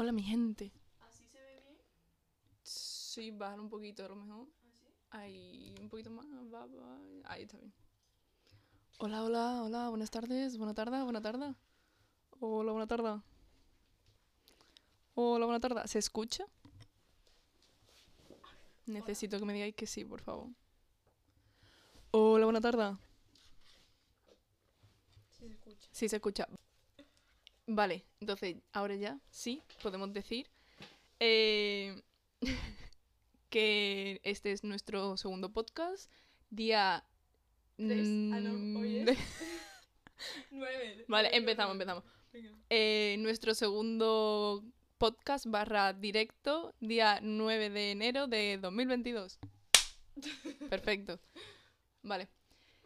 Hola, mi gente. ¿Así se ve bien? Sí, bajar un poquito a lo mejor. ¿Así? Ahí, un poquito más. va, va, Ahí está bien. Hola, hola, hola. Buenas tardes. Buena tarde, buena tarde. Hola, buena tarde. Hola, buena tarde. ¿Se escucha? Necesito que me digáis que sí, por favor. Hola, buena tarde. Sí se escucha. Sí, se escucha. Vale, entonces, ahora ya, sí, podemos decir eh, que este es nuestro segundo podcast. Día... Tres. Ah, no, hoy es- Nueve. Vale, empezamos, empezamos. Eh, nuestro segundo podcast barra directo, día 9 de enero de 2022. Perfecto. Vale.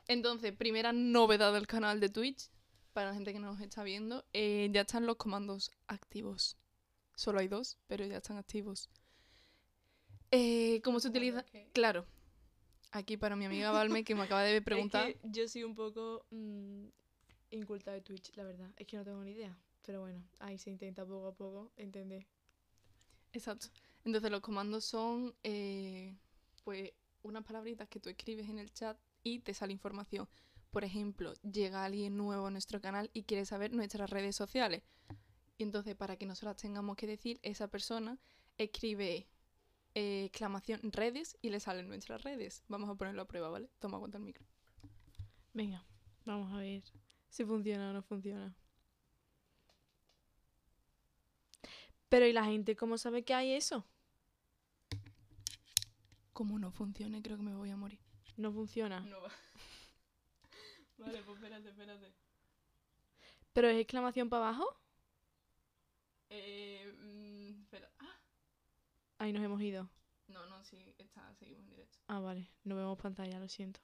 Entonces, primera novedad del canal de Twitch, para la gente que nos está viendo, eh, ya están los comandos activos. Solo hay dos, pero ya están activos. Eh, ¿Cómo se Bueno, utiliza? Claro. Aquí para mi amiga Valme, que me acaba de preguntar. Es que yo soy un poco mm, inculta de Twitch, la verdad. Es que no tengo ni idea. Pero bueno, ahí se intenta poco a poco entender. Exacto. Entonces los comandos son eh, pues unas palabritas que tú escribes en el chat y te sale información. Por ejemplo, llega alguien nuevo a nuestro canal y quiere saber nuestras redes sociales. Y entonces para que nosotras tengamos que decir, esa persona escribe eh, exclamación redes y le salen nuestras redes. Vamos a ponerlo a prueba, ¿vale? Toma cuenta el micro. Venga, vamos a ver si funciona o no funciona. Pero ¿y la gente cómo sabe que hay eso? Como no funcione, creo que me voy a morir. No funciona. No va. Vale, pues espérate, espérate. ¿Pero es exclamación para abajo? Eh, mm, espera. Ah, Ahí nos hemos ido. No, no, sí, está, seguimos en directo. Ah, vale. No vemos pantalla, lo siento.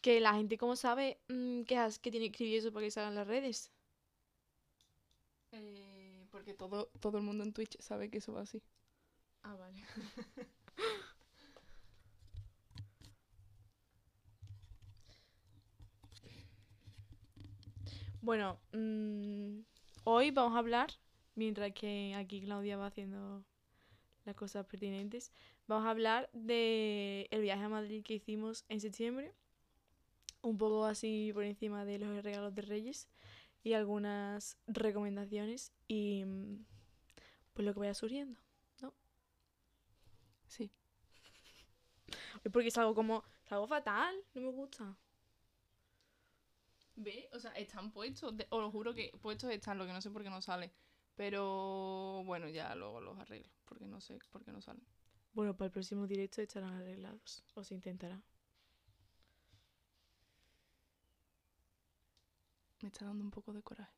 Que la gente cómo sabe mm, que, has- que tiene que escribir eso para que salgan las redes. Eh, porque todo, todo el mundo en Twitch sabe que eso va así. Ah, vale. bueno, mm, hoy vamos a hablar, mientras que aquí Claudia va haciendo las cosas pertinentes, vamos a hablar de el viaje a Madrid que hicimos en septiembre, un poco así por encima de los regalos de Reyes y algunas recomendaciones y mm, pues lo que vaya surgiendo. Sí. Es porque es algo como. Es algo fatal. No me gusta. ¿Ve? O sea, están puestos. de- os lo juro que puestos están, lo que no sé por qué no sale. Pero bueno, ya luego los arreglo. Porque no sé por qué no salen. Bueno, para el próximo directo estarán arreglados. O se intentará. Me está dando un poco de coraje.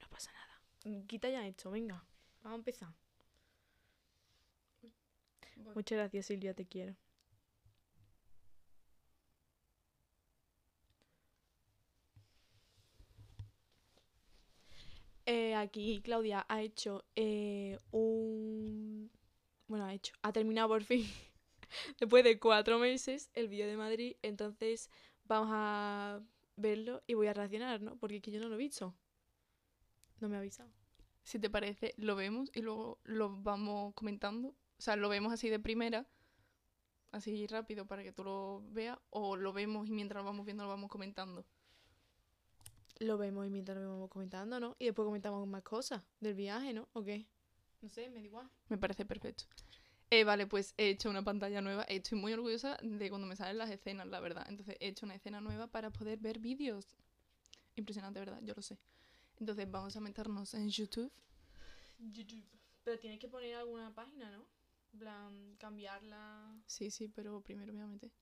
No pasa nada. Quita ya esto, venga. Vamos a empezar. Muchas gracias, Silvia, te quiero. Eh, aquí Claudia ha hecho eh, un... Bueno, ha hecho... Ha terminado por fin, después de cuatro meses, el vídeo de Madrid. Entonces vamos a verlo y voy a reaccionar, ¿no? Porque es que yo no lo he visto. No me ha avisado. Si te parece, lo vemos y luego lo vamos comentando. O sea, lo vemos así de primera. Así rápido para que tú lo veas. O lo vemos y mientras lo vamos viendo lo vamos comentando. Lo vemos y mientras lo vamos comentando, ¿no? Y después comentamos más cosas del viaje, ¿no? ¿O qué? No sé, me da igual. Me parece perfecto. Eh, vale, pues he hecho una pantalla nueva. Estoy muy orgullosa de cuando me salen las escenas, la verdad. Entonces he hecho una escena nueva para poder ver vídeos. Impresionante, ¿verdad? Yo lo sé. Entonces vamos a meternos en YouTube. YouTube. Pero tienes que poner alguna página, ¿no? En plan, cambiarla. Sí, sí, pero primero me voy a meter.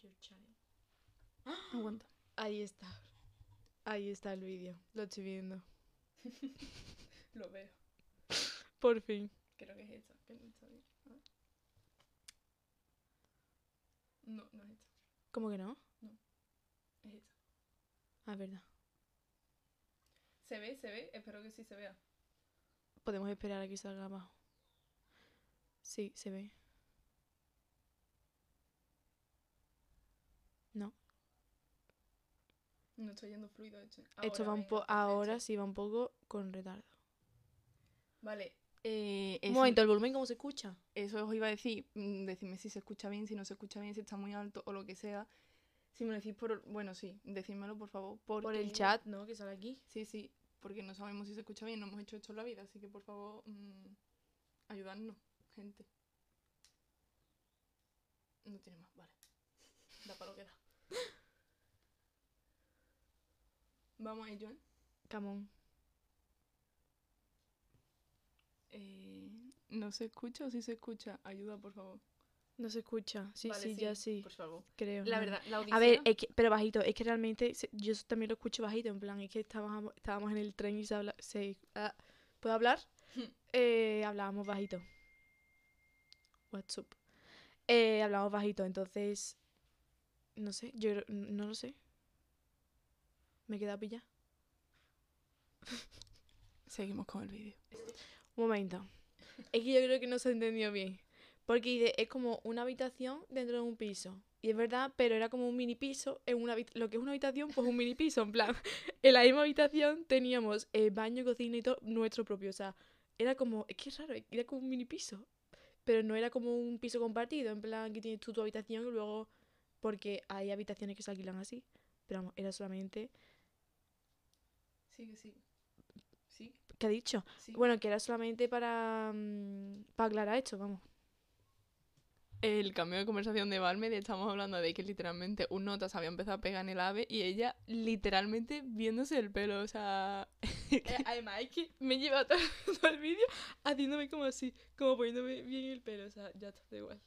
Your channel. Aguanta. Ahí está. Ahí está el vídeo. Lo estoy viendo. Lo veo. Por fin. Creo que es esta. que no está bien. No, no es esta. ¿Cómo que no? Es esta. Ah, verdad. ¿Se ve? ¿Se ve? Espero que sí se vea. Podemos esperar a que salga abajo. Sí, se ve. No. No estoy yendo fluido esto. Esto va un poco. Ahora sí va un poco con retardo. Vale. Eh, Un momento, ¿el volumen cómo se escucha? Eso os iba a decir. mm, Decidme si se escucha bien, si no se escucha bien, si está muy alto o lo que sea. Si me lo decís por. Bueno, sí, decídmelo por favor. Porque... Por el chat, ¿no? Que sale aquí. Sí, sí, porque no sabemos si se escucha bien, no hemos hecho esto en la vida, así que por favor, mm, ayudadnos, gente. No tiene más, vale. Da para lo que da. Vamos a ello, ¿eh? Camón. Eh, ¿No se escucha o sí se escucha? Ayuda, por favor. No se escucha. Sí, Vale, sí, ya sí. Por favor. Creo. La no. verdad, la A odisea... ver, es que, pero bajito, es que realmente se- yo también lo escucho bajito, en plan, es que estábamos, estábamos en el tren y se habla, se, ah, ¿puedo hablar? Eh, hablábamos bajito. What's up? Eh, hablábamos bajito, entonces, no sé, yo no lo sé. Me he quedado pillada. Seguimos con el vídeo. Un momento. Es que yo creo que no se ha entendido bien. Porque es como una habitación dentro de un piso. Y es verdad, pero era como un mini piso. En una lo que es una habitación, pues un mini piso. En plan, en la misma habitación teníamos eh, baño, cocina y todo nuestro propio. O sea, era como, es que es raro, era como un mini piso. Pero no era como un piso compartido. En plan, que tienes tú tu habitación y luego. Porque hay habitaciones que se alquilan así. Pero vamos, era solamente. Sí. Sí, ¿Qué ha dicho? sí. Bueno, que era solamente para. mm, para aclarar esto, vamos. el cambio de conversación de Valmed estamos hablando de que literalmente un nota se había empezado a pegar en el ave y ella literalmente viéndose el pelo, o sea... Eh, además es que me lleva todo, todo el vídeo haciéndome como así, como poniéndome bien el pelo. O sea, ya está, da igual.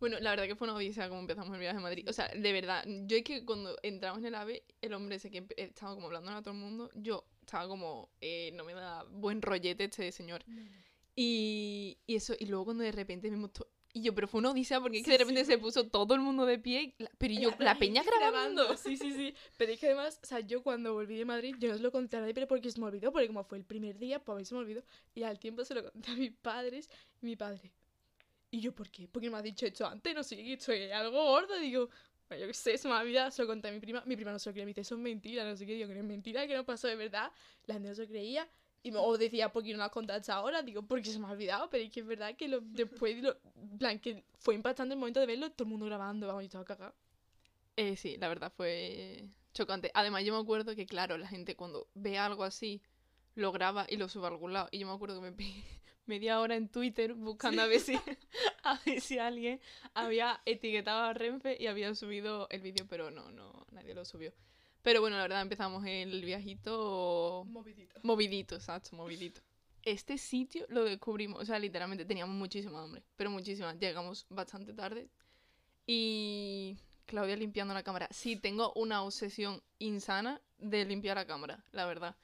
Bueno, la verdad que fue una odisea como empezamos el viaje a Madrid. O sea, de verdad, yo es que cuando entramos en el ave, el hombre ese que estaba como hablando a todo el mundo, yo estaba como, eh, no me da buen rollete este señor. Y, y eso, y luego cuando de repente vimos. Y yo, pero fue una odisea porque es que Sí, de repente sí, se puso todo el mundo de pie, la- pero yo, la, peña gente grabando. Sí, sí, sí. Pero es que además, o sea, yo cuando volví de Madrid, yo no se lo conté a nadie, pero porque se me olvidó, porque como fue el primer día, pues a mí se me olvidó. Y al tiempo se lo conté a mis padres y mi padre. Y yo, ¿por qué? Porque me has dicho esto antes, no sé, que esto es algo gordo. Digo, bueno, yo qué sé, se me ha olvidado, se lo conté a mi prima. Mi prima no se lo creía, me dice, eso es mentira, no sé qué. Digo, que no es mentira, que no pasó de verdad. La gente no se lo creía. Y me, o decía, ¿por qué no lo has contado hasta ahora? Digo, porque se me ha olvidado, pero es que es verdad que lo, después, lo, plan, que fue impactante el momento de verlo, todo el mundo grabando, vamos, yo estaba cagada. Eh, sí, la verdad fue chocante. Además, yo me acuerdo que, claro, la gente cuando ve algo así, lo graba y lo sube a algún lado. Y yo me acuerdo que me pegué media hora en Twitter buscando a ver si, a ver si alguien había etiquetado a Renfe y había subido el vídeo, pero no, no, nadie lo subió. Pero bueno, la verdad empezamos el viajito Movidito. movidito, exacto, movidito. Este sitio lo descubrimos, o sea, literalmente teníamos muchísima hambre, pero muchísima. Llegamos bastante tarde y Claudia limpiando la cámara. Sí, tengo una obsesión insana de limpiar la cámara, la verdad.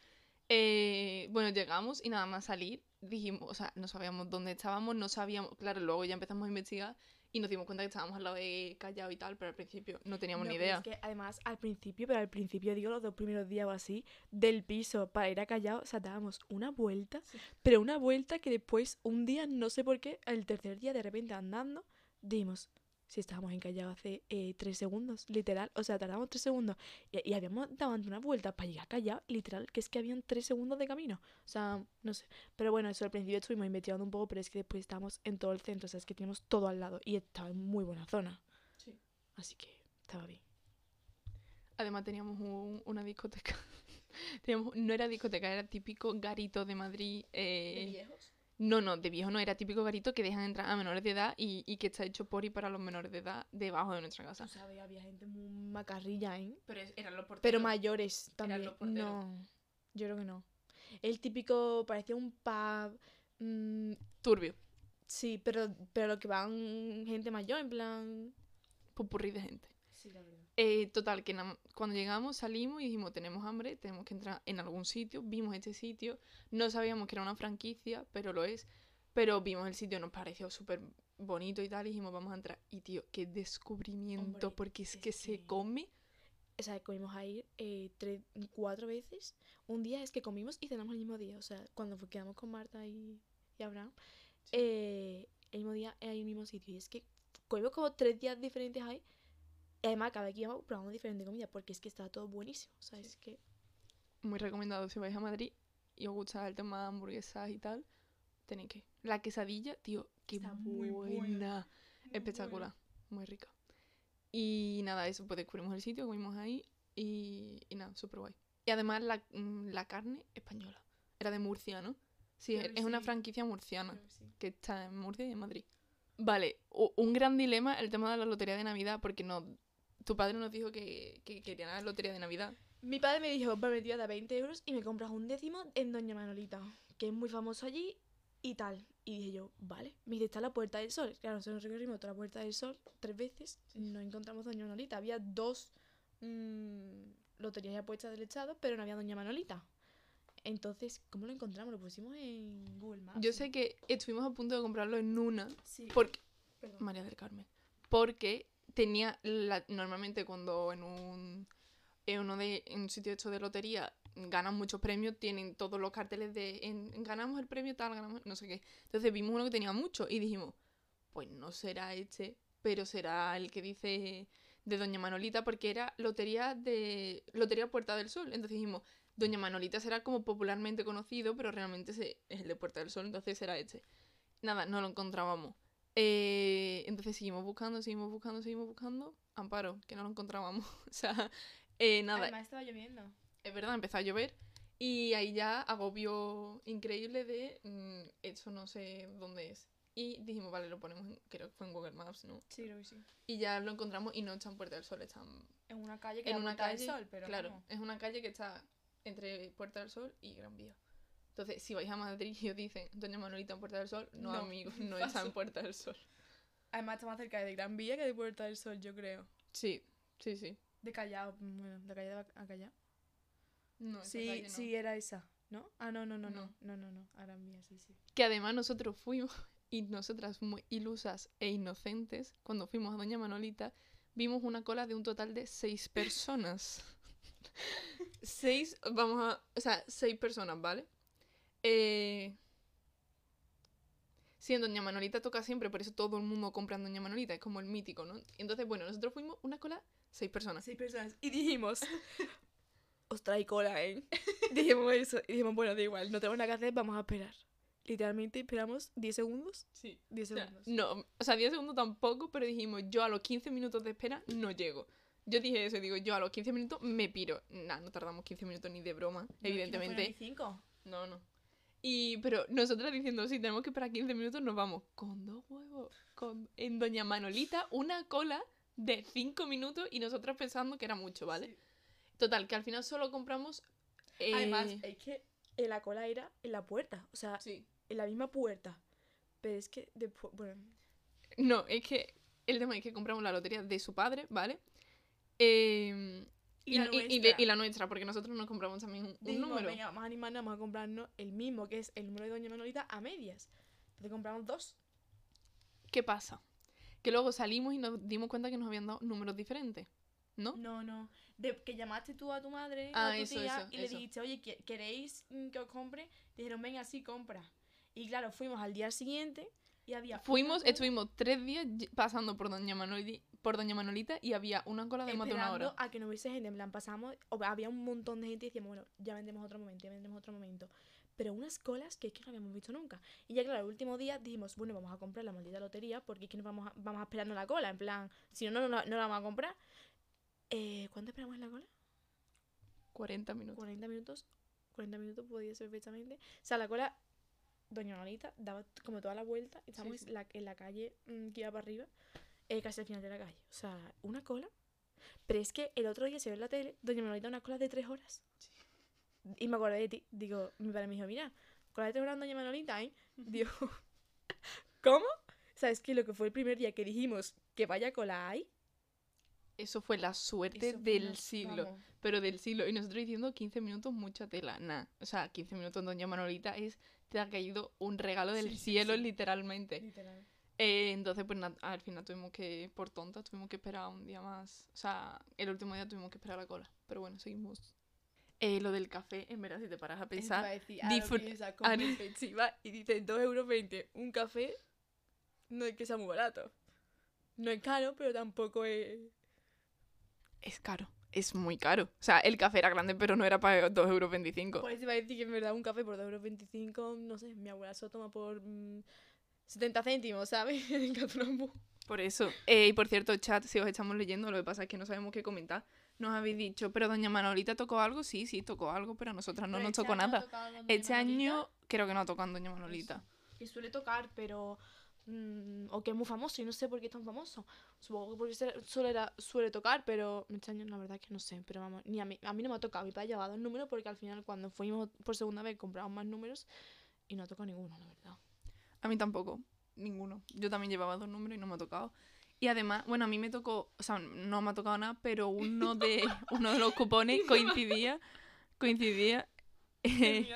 Eh, bueno, llegamos y nada más salir, dijimos, o sea, no sabíamos dónde estábamos, no sabíamos, claro, luego ya empezamos a investigar y nos dimos cuenta que estábamos al lado de Callao y tal, pero al principio no teníamos No, ni idea. Es que además, al principio, pero al principio, digo, los dos primeros días o así, del piso para ir a Callao, o sea, dábamos una vuelta, Sí. pero una vuelta que después, un día, no sé por qué, el tercer día, de repente andando, dimos, si estábamos en Callao hace eh, tres segundos, literal, o sea, tardamos tres segundos, y, y habíamos dado una vuelta para llegar a Callao, literal, que es que habían tres segundos de camino, o sea, no sé, pero bueno, eso al principio estuvimos investigando un poco, pero es que después estábamos en todo el centro, o sea, es que teníamos todo al lado, y estaba en muy buena zona, Sí. así que estaba bien. Además teníamos un- una discoteca. teníamos, no era discoteca, era típico garito de Madrid. eh, viejos? No, no, de viejo no, era típico garito que dejan entrar a menores de edad y, y que está hecho por y para los menores de edad debajo de nuestra casa. Tú sabes, había gente muy macarrilla, ¿eh? Pero eran los Pero mayores también. los porteros. No, yo creo que no. El típico, parecía un pub. mm, Turbio, sí, pero, pero lo que van gente mayor, en plan. pupurrí de gente. Sí, la verdad. Eh, total, que cuando llegamos salimos y dijimos, tenemos hambre, tenemos que entrar en algún sitio. Vimos este sitio, no sabíamos que era una franquicia, pero lo es. Pero vimos el sitio, nos pareció súper bonito y tal, y dijimos, vamos a entrar. Y tío, qué descubrimiento, Hombre, porque es, es que se come. O sea, comimos ahí eh, tres, cuatro veces. Un día es que comimos y cenamos el mismo día. O sea, cuando quedamos con Marta y, y Abraham, Sí. eh, el mismo día en el mismo sitio. Y es que comimos como tres días diferentes ahí. Y además, cada vez que íbamos probamos diferente comida porque es que estaba todo buenísimo. O sea, es que. Muy recomendado si vais a Madrid y os gusta el tema de hamburguesas y tal, tenéis que. La quesadilla, tío, qué Está muy buena. Espectacular, muy rica. Y nada, eso, pues descubrimos el sitio, comimos ahí y, y nada, súper guay. Y además la, mm, la carne española. Era de Murcia, ¿no? Sí, Creo es una franquicia murciana que sí. que está en Murcia y en Madrid. Vale, un gran dilema el tema de la lotería de Navidad, porque no, tu padre nos dijo que, que quería la lotería de Navidad. Mi padre me dijo, va, me tía de 20 euros y me compras un décimo en Doña Manolita, que es muy famoso allí y tal. Y dije yo, vale. Me dice, está la Puerta del Sol. Claro, nosotros recorrimos toda la Puerta del Sol tres veces. No encontramos Doña Manolita. Había dos mm, loterías y apuestas del Estado, pero no había Doña Manolita. Entonces, ¿cómo lo encontramos? Lo pusimos en Google Maps. Yo sé que estuvimos a punto de comprarlo en una, Sí. porque Perdón. María del Carmen. Porque tenía la- normalmente cuando en un en uno de en un sitio hecho de lotería ganan muchos premios, tienen todos los carteles de en- ganamos el premio tal, ganamos no sé qué. Entonces vimos uno que tenía mucho y dijimos, pues no será este, pero será el que dice de Doña Manolita porque era lotería de lotería Puerta del Sol. Entonces dijimos, Doña Manolita será como popularmente conocido, pero realmente es el de Puerta del Sol, entonces será este. Nada, no lo encontrábamos. Eh, entonces seguimos buscando, seguimos buscando, seguimos buscando. Amparo, que no lo encontrábamos. o sea, eh, nada, Además estaba lloviendo. es verdad, empezó a llover. Y ahí ya agobio increíble de mm, eso no sé dónde es. Y dijimos, vale, lo ponemos, en, creo que fue en Google Maps, ¿no? Sí, creo que sí. Y ya lo encontramos y no está en Puerta del Sol, está en- una calle que en una del calle. Sol, pero claro, vamos. es una calle que está entre Puerta del Sol y Gran Vía. Entonces, si vais a Madrid y os dicen Doña Manolita en Puerta del Sol, no, No, amigos, no está en. Puerta del Sol. Además está más cerca de Gran Vía que de Puerta del Sol, yo creo. Sí, sí, sí. De Callao, bueno, de Callao a Callao. No, Sí, calle no. sí, era esa, ¿no? Ah, no, no, no, no, No. no, no, no, a Gran Vía, sí, sí. Que además nosotros fuimos, y nosotras muy ilusas e inocentes, cuando fuimos a Doña Manolita, vimos una cola de un total de seis personas. seis, vamos a. O sea, seis personas, ¿vale? Eh. Sí, en Doña Manolita toca siempre, por eso todo el mundo compra en Doña Manolita, es como el mítico, ¿no? Entonces, bueno, nosotros fuimos una cola, seis personas. Seis personas. Y dijimos, os trae cola, ¿eh? dijimos eso. Y dijimos, bueno, da igual, no tenemos nada que hacer, vamos a esperar. Literalmente esperamos 10 segundos. Sí. 10 O sea, segundos. no, o sea, 10 segundos tampoco, pero dijimos, yo a los 15 minutos de espera no llego. Yo dije eso, digo, yo a los 15 minutos me piro. Nah, no tardamos 15 minutos ni de broma, evidentemente. 5. No, no. Y, pero nosotras diciendo, si tenemos que esperar 15 minutos, nos vamos. Con dos huevos. Con, en Doña Manolita, una cola de 5 minutos y nosotras pensando que era mucho, ¿vale? Total, que al final solo compramos. eh, Además, es que en la cola era en la puerta, o sea, sí. en la misma puerta. Pero es que después, bueno, No, es que el tema es que compramos la lotería de su padre, ¿vale? Eh, Y la y, y- y de- nuestra. y la nuestra, porque nosotros nos compramos también un, número. venga, vamos a animarnos, vamos a comprarnos el mismo, que es el número de Doña Manolita, a medias. Entonces compramos dos. ¿Qué pasa? Que luego salimos y nos dimos cuenta que nos habían dado números diferentes, ¿no? No, no. De, que llamaste tú a tu madre Ah, a tu eso, tía eso, y le eso. dijiste, oye, ¿que- ¿queréis mm, que os compre? Dijeron, venga, sí, compra. Y claro, fuimos al día siguiente y había. Fuimos, estuvimos tres días pasando por Doña, Manoli- por Doña Manolita y había una cola de más de una hora. a que no hubiese gente. En plan, pasamos. o había un montón de gente y decíamos, bueno, ya vendemos otro momento, ya vendemos otro momento. Pero unas colas que es que no habíamos visto nunca. Y ya, claro, el último día dijimos, bueno, vamos a comprar la maldita lotería porque es que nos vamos a, vamos a esperarnos la cola. En plan, si no, no, no, no la vamos a comprar. Eh, ¿Cuánto esperamos en la cola? 40 minutos. 40 minutos. 40 minutos podía ser perfectamente. O sea, la cola, Doña Manolita daba como toda la vuelta. y Estábamos sí. En, la, en la calle mm, que iba para arriba, eh, casi al final de la calle. O sea, una cola. Pero es que el otro día se ve en la tele, Doña Manolita una cola de 3 horas. Y me acordé de ti. Digo, mi padre me dijo, mira, cola de 3 horas Doña Manolita, ¿eh? Digo, ¿cómo? O sea, es que lo que fue el primer día que dijimos que vaya cola hay. Eso fue la suerte fue del una- siglo. vamos. Pero del siglo. Y nosotros diciendo 15 minutos, mucha tela. Nah. O sea, 15 minutos Doña Manolita es. Te ha caído un regalo del Sí, sí, cielo, sí. literalmente. Literal. Eh, entonces, pues al final tuvimos que, por tonta, tuvimos que esperar un día más. O sea, el último día tuvimos que esperar la cola. Pero bueno, seguimos. Eh, lo del café, en verdad, si te paras a pensar. ah, no. y dices 2,20 euros un café, no es que sea muy barato. No es caro, pero tampoco es... es caro. Es muy caro. O sea, el café era grande, pero no era para 2,25 euros. Pues iba a decir que en verdad un café por 2,25 euros, no sé, mi abuela se lo toma por mm, 70 céntimos, ¿sabes? En Catronbu. Por eso. Eh, y por cierto, chat, si os estamos leyendo, lo que pasa es que no sabemos qué comentar. Nos habéis dicho, pero doña Manolita tocó algo, sí, sí, tocó algo, pero a nosotras no Pero nos este tocó nada. Este Manolita, año creo que no ha tocado doña Manolita. Que suele tocar, pero. mm, o que es muy famoso, y no sé por qué es tan famoso. Supongo que porque suele, era- suele tocar, pero este año la verdad que no sé. Pero vamos, ni a mí, a mí no me ha tocado. Mi padre ha llevado el número porque al final, cuando fuimos por segunda vez, compramos más números y no ha tocado ninguno, la verdad. A mí tampoco, ninguno. Yo también llevaba dos números y no me ha tocado. Y además, bueno, a mí me tocó, o sea, no me ha tocado nada, pero uno de, uno de los cupones coincidía, coincidía, eh,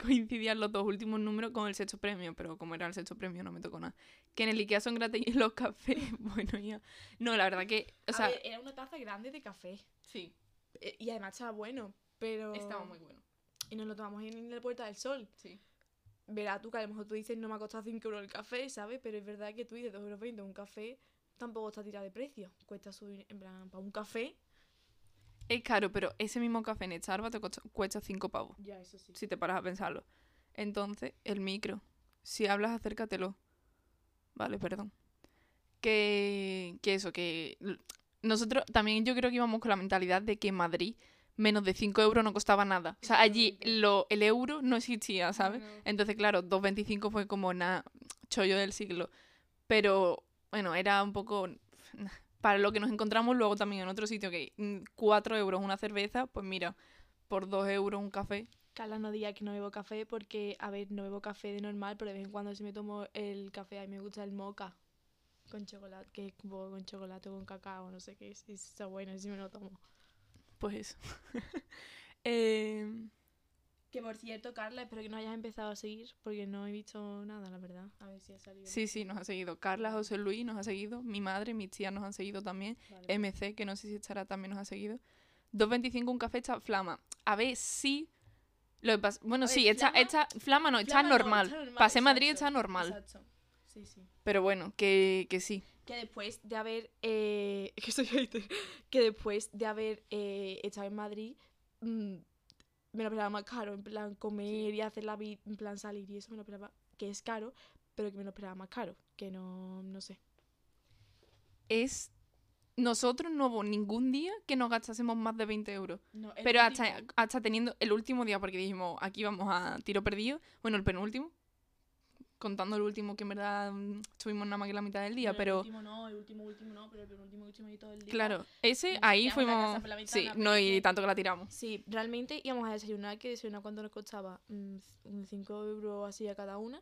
coincidían los dos últimos números con el sexto premio, pero como era el sexto premio no me tocó nada. Que en el Ikea son gratis los cafés, bueno, ya. No, la verdad que, o sea, era una taza grande de café. sí, Eh, Y además estaba bueno, pero. estaba muy bueno, Y nos lo tomamos en la Puerta del Sol. sí. Verá tú que a lo mejor tú dices no me ha costado 5 euros el café, ¿sabes? Pero es verdad que tú dices 2,20 euros un café tampoco está tirado de precio. Cuesta subir, en plan, para un café. Es caro, pero ese mismo café en Starbucks te cuesta, cuesta cinco pavos. Ya, eso sí. si te paras a pensarlo. Entonces, el micro. Si hablas, acércatelo. Vale, perdón. Que, que eso, que nosotros también yo creo que íbamos con la mentalidad de que en Madrid menos de 5 euros no costaba nada. O sea, allí lo, el euro no existía, ¿sabes? No. Entonces, claro, 2.25 fue como nada, chollo del siglo. Pero, bueno, era un poco... Para lo que nos encontramos luego también en otro sitio, que 4 euros una cerveza, pues mira, por 2 euros un café. Carla no diga que no bebo café porque, a ver, no bebo café de normal, pero de vez en cuando sí me tomo el café. A mí me gusta el moca con chocolate, que es con chocolate o con cacao, no sé qué es. Está bueno, sí me lo tomo. Pues eso. Eh, Que por cierto, Carla, espero que no hayas empezado a seguir porque no he visto nada, la verdad. A ver si ha salido. sí, sí, nos ha seguido. Carla, José Luis nos ha seguido. Mi madre, mis tías nos han seguido también. Vale. MC, que no sé si estará, también nos ha seguido. 2.25 un café está flama. A ver, sí. Lo que pasa- bueno, ver, sí, está, flama- está, flama no, está no, normal. Pasé Madrid exacto, está normal. Exacto. Sí, sí. Pero bueno, que, que sí. Que después de haber. Eh, que soy hater. Que después de haber eh, estado en Madrid. mm, me lo esperaba más caro. En plan, comer y hacer la vida. En plan, salir y eso me lo esperaba. Que es caro. Pero que me lo esperaba más caro. Que no. No sé. Es. Nosotros no hubo ningún día que nos gastásemos más de 20 euros. No, Pero hasta, hasta teniendo el último día, porque dijimos, aquí vamos a tiro perdido. Bueno, el penúltimo. Contando el último, que en verdad mm, estuvimos nada más que la mitad del día, bueno, pero. El último no, el último, último no. Pero el penúltimo, último y todo el día. Claro, ese ahí la fuimos. Sí, no, pero y que- tanto que la tiramos. Sí, realmente íbamos a desayunar, que desayunar cuando nos costaba 5 euros así a cada una.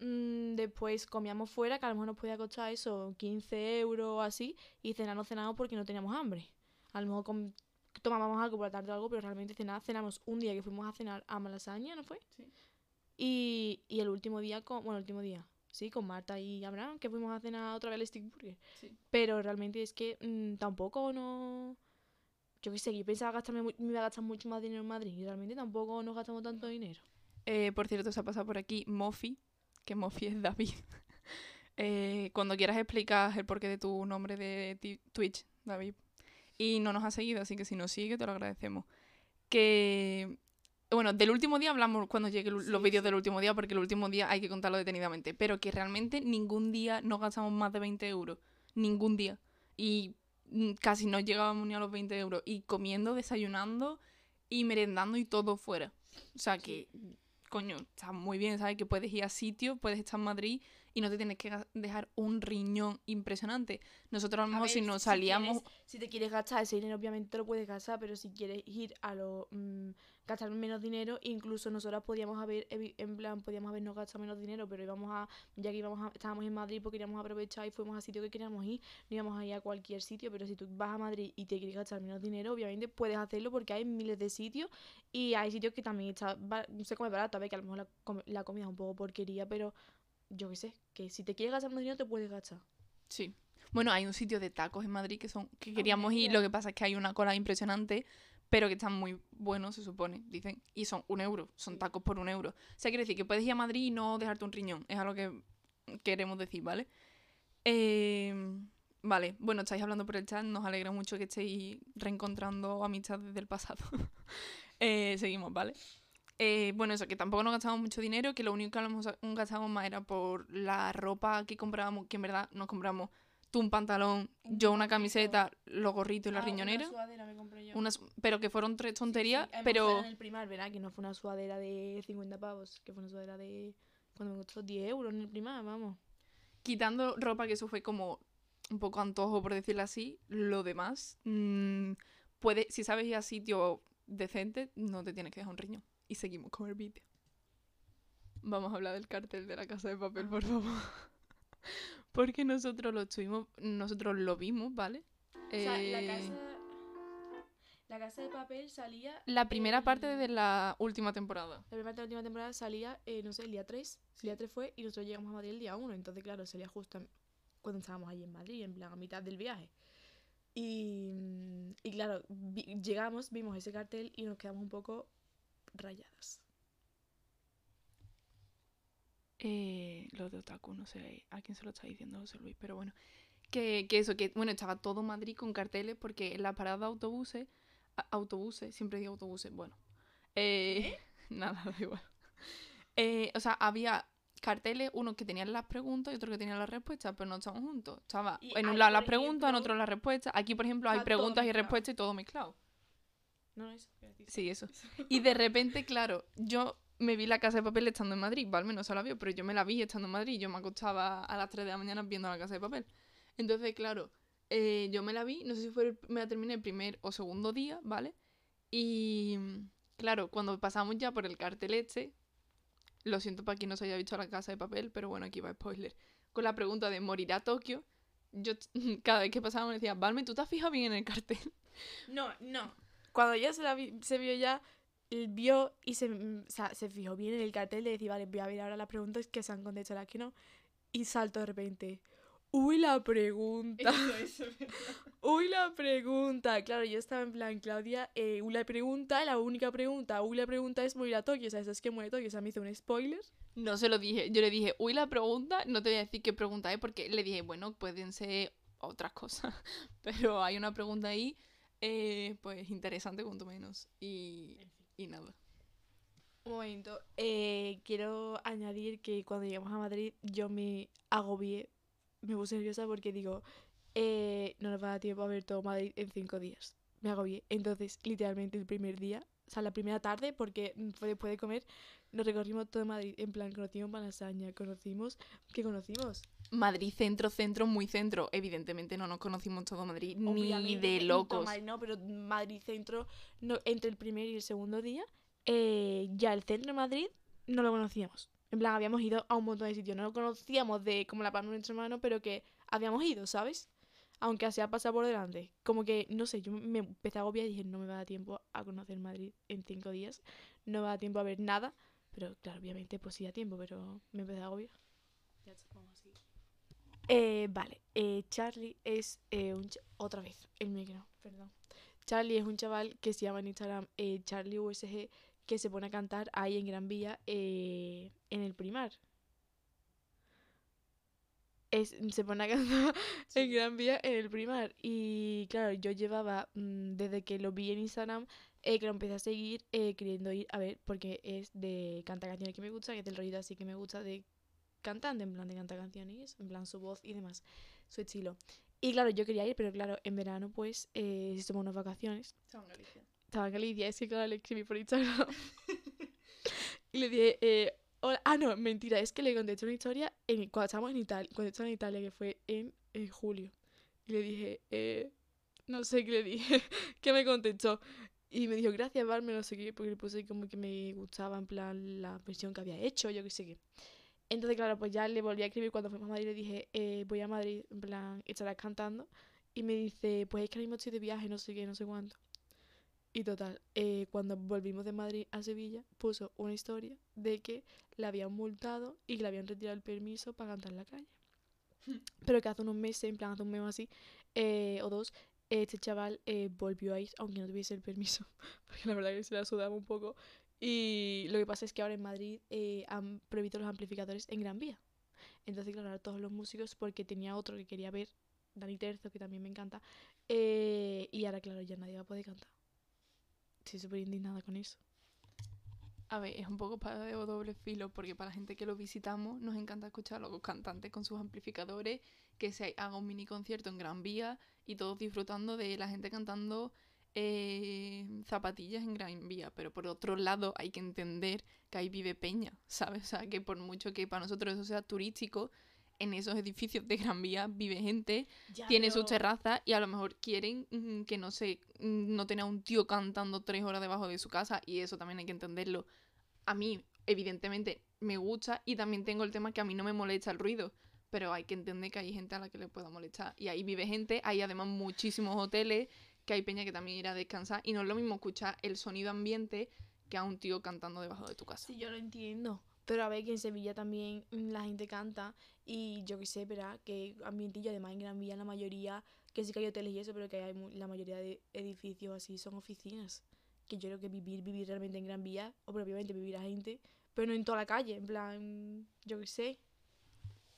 Mm, después comíamos fuera, que a lo mejor nos podía costar eso, 15 euros o así, y cenar no cenamos porque no teníamos hambre. A lo mejor com- tomábamos algo por la tarde o algo, pero realmente cenar, cenamos un día que fuimos a cenar a Malasaña, ¿no fue? Sí. Y, y el último día, con, bueno, el último día, sí, con Marta y Abraham, que fuimos a cenar otra vez el Stick Burger. Sí. Pero realmente es que mm, tampoco no... Yo qué sé, yo pensaba gastarme, me iba a gastar mucho más dinero en Madrid y realmente tampoco nos gastamos tanto dinero. Eh, por cierto, se ha pasado por aquí Mofi, que Mofi es David. Eh, cuando quieras explicar el porqué de tu nombre de Twitch, David. Y no nos ha seguido, así que si nos sigue, te lo agradecemos. Que. Bueno, del último día hablamos cuando lleguen los Sí, vídeos sí. del último día, porque el último día hay que contarlo detenidamente. Pero que realmente ningún día nos gastamos más de 20 euros. Ningún día. Y mm, casi no llegábamos ni a los 20 euros. Y comiendo, desayunando y merendando y todo fuera. O sea que, coño, está muy bien, ¿sabes? Que puedes ir a sitio, puedes estar en Madrid y no te tienes que dejar un riñón impresionante. Nosotros a lo ver, si nos si salíamos... quieres- si te quieres gastar ese dinero, obviamente te lo puedes gastar, pero si quieres ir a lo. mm, gastar menos dinero, incluso nosotras podíamos haber, en plan, podíamos habernos gastado menos dinero, pero íbamos a. Ya que íbamos a- estábamos en Madrid, pues queríamos aprovechar y fuimos a sitio que queríamos ir, no íbamos a ir a cualquier sitio, pero si tú vas a Madrid y te quieres gastar menos dinero, obviamente puedes hacerlo porque hay miles de sitios y hay sitios que también está, se come barato, a ver que a lo mejor la, la comida es un poco porquería, pero yo qué sé, que si te quieres gastar menos dinero te puedes gastar. Sí. Bueno, hay un sitio de tacos en Madrid que son que Ah, queríamos ir, lo que pasa es que hay una cola impresionante, pero que están muy buenos, se supone, dicen, y son un euro, son tacos por un euro. O sea, quiere decir que puedes ir a Madrid y no dejarte un riñón, es algo que queremos decir, ¿vale? Eh, Vale, bueno, estáis hablando por el chat, nos alegra mucho que estéis reencontrando amistades del pasado. Eh, seguimos, ¿vale? Eh, bueno, eso, que tampoco nos gastamos mucho dinero, que lo único que nos gastamos más era por la ropa que comprábamos, que en verdad nos compramos tú un pantalón, Un yo una camiseta, los gorritos y la Ah, riñonera. Una sudadera me compré yo. unas, pero que fueron tres Sí, tonterías, sí, además pero... en el primar, ¿verdad? Que no fue una sudadera de 50 pavos, que fue una sudadera de... Cuando me costó 10 euros en el primar, vamos. quitando ropa, que eso fue como un poco antojo, por decirlo así, lo demás, mm, puede, si sabes ir a sitio decente, no te tienes que dejar un riñón. Y seguimos con el vídeo. Vamos a hablar del cartel de la casa de papel, por favor. Porque nosotros lo estuvimos, nosotros lo vimos, ¿vale? O sea, la Eh, casa... La casa de papel salía... la primera parte de la última temporada. La primera parte de la última temporada salía, eh, no sé, el día 3. El día 3 fue y nosotros llegamos a Madrid el día 1. Entonces, claro, salía justo cuando estábamos allí en Madrid, en plan a mitad del viaje. Y, y claro, vi- llegamos, vimos ese cartel y nos quedamos un poco rayadas. Eh, lo de Otaku, no sé a quién se lo está diciendo José Luis, pero bueno. Que, que eso, que bueno, estaba todo Madrid con carteles porque en la parada de autobuses, a- autobuses, siempre digo autobuses, bueno. Eh, nada, da igual. Eh, o sea, había carteles, uno que tenían las preguntas y otro que tenía las respuestas, pero no estaban juntos. Estaba en un lado las preguntas, en otro las respuestas. Aquí, por ejemplo, hay preguntas y respuestas y todo mezclado. No, eso. Sí, eso. Y de repente, claro, yo me vi la casa de papel estando en Madrid, Valme no se la vio, pero yo me la vi estando en Madrid. Yo me acostaba a las 3 de la mañana viendo la casa de papel. Entonces, claro, eh, yo me la vi, no sé si fue el- me la terminé el primer o segundo día, ¿vale? Y claro, cuando pasamos ya por el cartel este, lo siento para quien no se haya visto la casa de papel, pero bueno, aquí va spoiler. Con la pregunta de ¿morirá Tokio? Yo cada vez que pasábamos me decía, Valme, ¿tú te has fijado bien en el cartel? No, no. Cuando ya se, la vi- se vio ya, vio y se, mm, o sea, se fijó bien en el cartel de decir, vale, voy a ver ahora las preguntas que se han contestado, las que no. Y saltó de repente. Uy, la pregunta. Uy, la pregunta. Claro, yo estaba en plan, Claudia, eh, uy, la pregunta, la única pregunta, uy, la pregunta es morir a Tokio. O sea, eso es que muere Tokio. O sea, me hizo un spoiler. No se lo dije. Yo le dije, uy, la pregunta, no te voy a decir qué pregunta es, porque le dije, bueno, pueden ser otras cosas. Pero hay una pregunta ahí, eh, pues interesante, cuanto menos. Y, y nada. Un momento. Eh, quiero añadir que cuando llegamos a Madrid yo me agobié, me puse nerviosa porque digo, eh, no nos va a dar tiempo a ver todo Madrid en cinco días. Me agobié. Entonces, literalmente el primer día, o sea, la primera tarde, porque fue después de comer, nos recorrimos todo Madrid. En plan, conocimos Malasaña, conocimos... ¿Qué conocimos? Madrid centro, centro, muy centro. Evidentemente no nos conocimos todo Madrid, ni Obviamente, de en todo locos. Madrid no, pero Madrid centro, no, entre el primer y el segundo día, eh, ya el centro de Madrid no lo conocíamos. En plan, habíamos ido a un montón de sitios. No lo conocíamos de como la palma de nuestra mano, pero que habíamos ido, ¿sabes? Aunque así ha pasado por delante. Como que, no sé, yo me empecé a agobiar y dije, no me va a dar tiempo a conocer Madrid en cinco días. No me va a dar tiempo a ver nada. Pero claro, obviamente, pues sí da tiempo, pero me empecé a agobiar. Ya está, vamos. Eh, vale, eh, Charlie es eh, un... Otra vez, el micro, perdón. Charlie es un chaval que se llama en Instagram eh, Charlie USG que se pone a cantar ahí en Gran Vía eh, en el primar. Es, se pone a cantar en Gran Vía en el primar. Y claro, yo llevaba, mm, desde que lo vi en Instagram, eh, que lo empecé a seguir, eh, queriendo ir a ver, porque es de canta canciones que me gusta, que es del rollito así que me gusta de cantante, en plan de canta canciones, en plan su voz y demás, su estilo. Y claro, yo quería ir, pero claro, en verano pues eh, se tomó unas vacaciones. Estaba en Galicia, es que claro, le escribí por Instagram. y le dije, eh, hola. Ah, no, mentira, es que le contesté una historia en, cuando estábamos en Italia, cuando estaba en Italia, que fue en, en julio. Y le dije, eh, no sé qué le dije, que me contestó. Y me dijo, gracias, Val, me no sé qué, porque le puse como que me gustaba, en plan, la versión que había hecho, yo qué sé qué. Entonces, claro, pues ya le volví a escribir cuando fuimos a Madrid, le dije, eh, voy a Madrid, en plan, estarás cantando. Y me dice, pues es que ahora mismo estoy de viaje, no sé qué, no sé cuánto. Y total, eh, cuando volvimos de Madrid a Sevilla, puso una historia de que le habían multado y que le habían retirado el permiso para cantar en la calle. Pero que hace unos meses, en plan hace un mes o así, eh, o dos, este chaval eh, volvió a ir, aunque no tuviese el permiso, porque la verdad que se la sudaba un poco. Y lo que pasa es que ahora en Madrid eh, han prohibido los amplificadores en Gran Vía. Entonces, claro, ahora todos los músicos, porque tenía otro que quería ver Dani Terzo, que también me encanta. Eh, y ahora, claro, ya nadie va a poder cantar. Estoy súper indignada con eso. A ver, es un poco para de doble filo, porque para la gente que lo visitamos nos encanta escuchar a los cantantes con sus amplificadores, que se haga un mini concierto en Gran Vía y todos disfrutando de la gente cantando eh, zapatillas en Gran Vía. Pero por otro lado hay que entender que ahí vive Peña, ¿sabes? O sea, que por mucho que para nosotros eso sea turístico, en esos edificios de Gran Vía vive gente, tiene sus terrazas y a lo mejor quieren mm, que no sé, mm, no tenga un tío cantando tres horas debajo de su casa y eso también hay que entenderlo. A mí, evidentemente, me gusta y también tengo el tema que a mí no me molesta el ruido, pero hay que entender que hay gente a la que le pueda molestar y ahí vive gente, hay además muchísimos hoteles que hay peña que también irá a descansar y no es lo mismo escuchar el sonido ambiente que a un tío cantando debajo de tu casa. Sí, yo lo entiendo. Pero a ver que en Sevilla también mm, la gente canta y yo qué sé, ¿verdad? Que ambientillo, además en Gran Vía la mayoría, que sí que hay hoteles y eso, pero que hay la mayoría de edificios así son oficinas. Que yo creo que vivir, vivir realmente en Gran Vía, o propiamente vivir a gente, pero no en toda la calle, en plan, yo qué sé.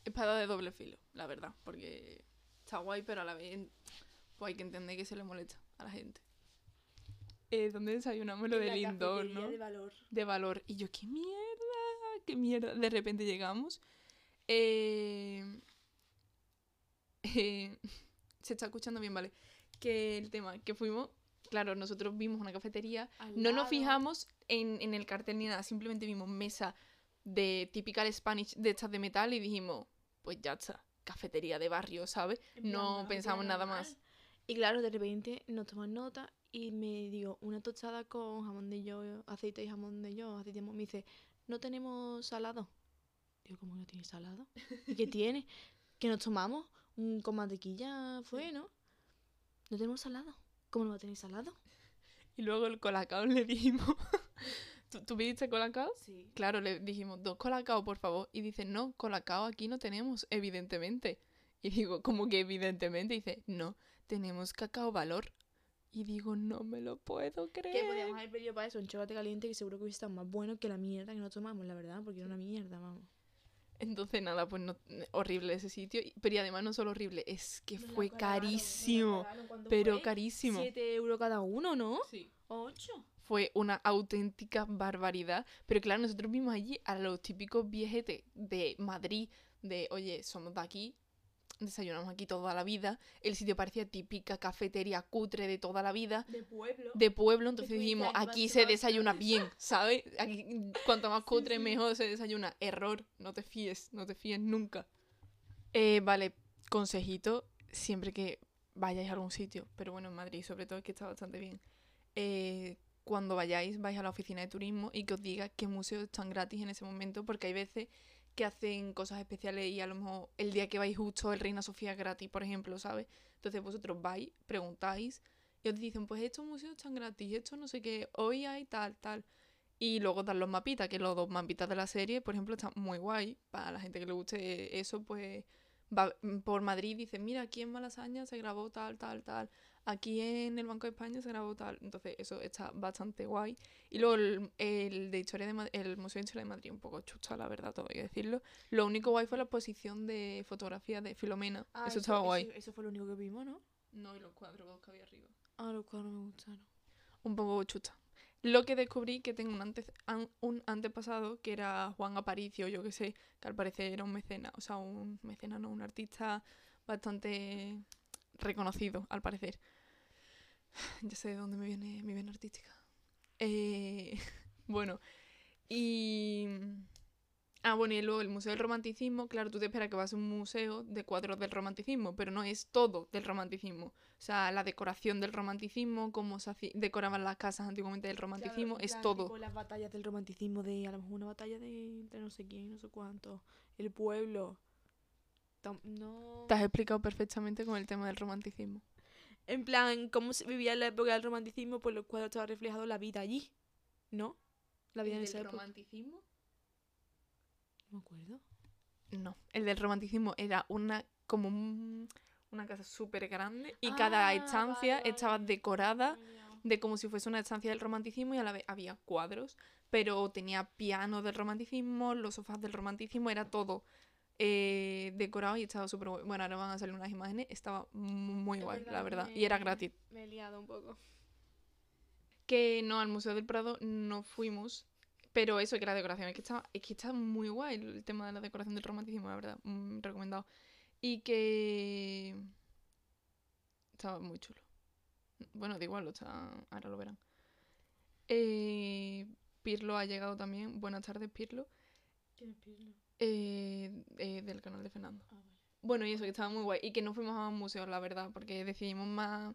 Espada de doble filo, la verdad, porque está guay, pero a la vez pues hay que entender que se le molesta a la gente. Eh, ¿Dónde desayunamos lo En del indoor, no? de valor. de valor. Y yo, qué mierda, qué mierda. De repente llegamos. Eh, eh, se está escuchando bien, ¿vale? Que el tema, que fuimos, claro, nosotros vimos una cafetería, no nos fijamos en, en el cartel ni nada, simplemente vimos mesa de typical Spanish de estas de metal y dijimos, pues ya está, cafetería de barrio, ¿sabes? No una pensamos nada normal. más. Y claro, de repente nos toman nota y me digo, una tostada con jamón de yo, aceite y jamón de yo, y jamón. Me dice, no tenemos salado. Digo, ¿cómo no tiene salado? ¿Y qué tiene? ¿Que nos tomamos? Un con mantequilla fue, ¿no? No tenemos salado. ¿Cómo no va a tener salado? Y luego el colacao le dijimos, ¿tú, ¿tú pediste colacao? Sí. Claro, le dijimos, dos colacao, por favor. Y dice, no, colacao aquí no tenemos, evidentemente. Y digo, ¿cómo que evidentemente? Y dice, no, tenemos cacao valor. Y digo, no me lo puedo Que creer. podíamos haber pedido para eso un chocolate caliente que seguro que hubiese estado más bueno que la mierda que nos tomamos, la verdad, porque era una mierda, vamos. Entonces, nada, pues no, horrible ese sitio. Pero y además no solo horrible, es que Nos fue carísimo. colaron, ¿cuánto Pero fue? carísimo. 7 euros cada uno, ¿no? Sí. ¿Ocho? Fue una auténtica barbaridad. Pero claro, nosotros vimos allí a los típicos viejetes de Madrid, de, oye, somos de aquí, desayunamos aquí toda la vida. El sitio parecía típica cafetería cutre de toda la vida, De pueblo. de pueblo. Entonces dijimos, "Aquí se vas". desayuna bien, ¿sabes? Aquí, cuanto más cutre, sí. mejor se desayuna. Error, no te fíes, no te fíes nunca. Eh, vale, consejito, siempre que vayáis a algún sitio, pero bueno, en Madrid sobre todo, que está bastante bien. Eh, cuando vayáis, vais a la oficina de turismo y que os diga qué museos están gratis en ese momento, porque hay veces que hacen cosas especiales y a lo mejor el día que vais justo el Reina Sofía es gratis, por ejemplo, ¿sabes? Entonces vosotros vais, preguntáis y os dicen, pues estos museos están gratis, esto no sé qué, hoy hay tal, tal. Y luego dan los mapitas, que los dos mapitas de la serie, por ejemplo, están muy guay. Para la gente que le guste eso, pues va por Madrid y dice, mira, aquí en Malasaña se grabó tal, tal, tal. Aquí en el Banco de España se grabó tal. Entonces, eso está bastante guay. Y luego el, el de historia de el Museo de Historia de Madrid, un poco chucha, la verdad, todo hay que decirlo. Lo único guay fue la exposición de fotografía de Filomena. Ah, eso estaba guay. Eso, eso fue lo único que vimos, ¿no? No, y los cuadros que había arriba. Ah, los cuadros me gustaron. un poco chusta. Lo que descubrí que tengo un, ante- an- un antepasado que era Juan Aparicio, yo que sé, que al parecer era un mecena, o sea, un mecena, no, un artista bastante reconocido, al parecer. Ya sé de dónde me viene mi vena artística. Eh, bueno, y... Ah, bueno, y luego el Museo del Romanticismo, claro, tú te esperas que va a ser un museo de cuadros del romanticismo, pero no es todo del romanticismo. O sea, la decoración del romanticismo, cómo se decoraban las casas antiguamente del romanticismo, es todo. las batallas del romanticismo de a lo mejor una batalla de entre no sé quién, no sé cuánto. El pueblo. No. Te has explicado perfectamente con el tema del romanticismo. En plan, cómo se vivía en la época del romanticismo, pues los cuadros estaba reflejado la vida allí. ¿No? La vida en esa época. romanticismo? No me acuerdo. No, el del romanticismo era una como un- una casa súper grande y cada Ah, estancia vale, estaba vale. decorada de como si fuese una estancia del romanticismo y a la vez había cuadros, pero tenía piano del romanticismo, los sofás del romanticismo, era todo eh, decorado y estaba súper guay. Bueno, ahora van a salir unas imágenes, estaba muy guay, la verdad. Y era gratis. Me he liado un poco. Que no, al Museo del Prado no fuimos. Pero eso, que la decoración, es que está, es que está muy guay el tema de la decoración del romanticismo, la verdad. mm, recomendado. Y que. Estaba muy chulo. Bueno, da igual, lo está, ahora lo verán. Eh, Pirlo ha llegado también. Buenas tardes, Pirlo. ¿Quién es Pirlo? Eh, eh, del canal de Fernando. Ah, vale. Bueno, y eso, que estaba muy guay. Y que no fuimos a museos, la verdad, porque decidimos más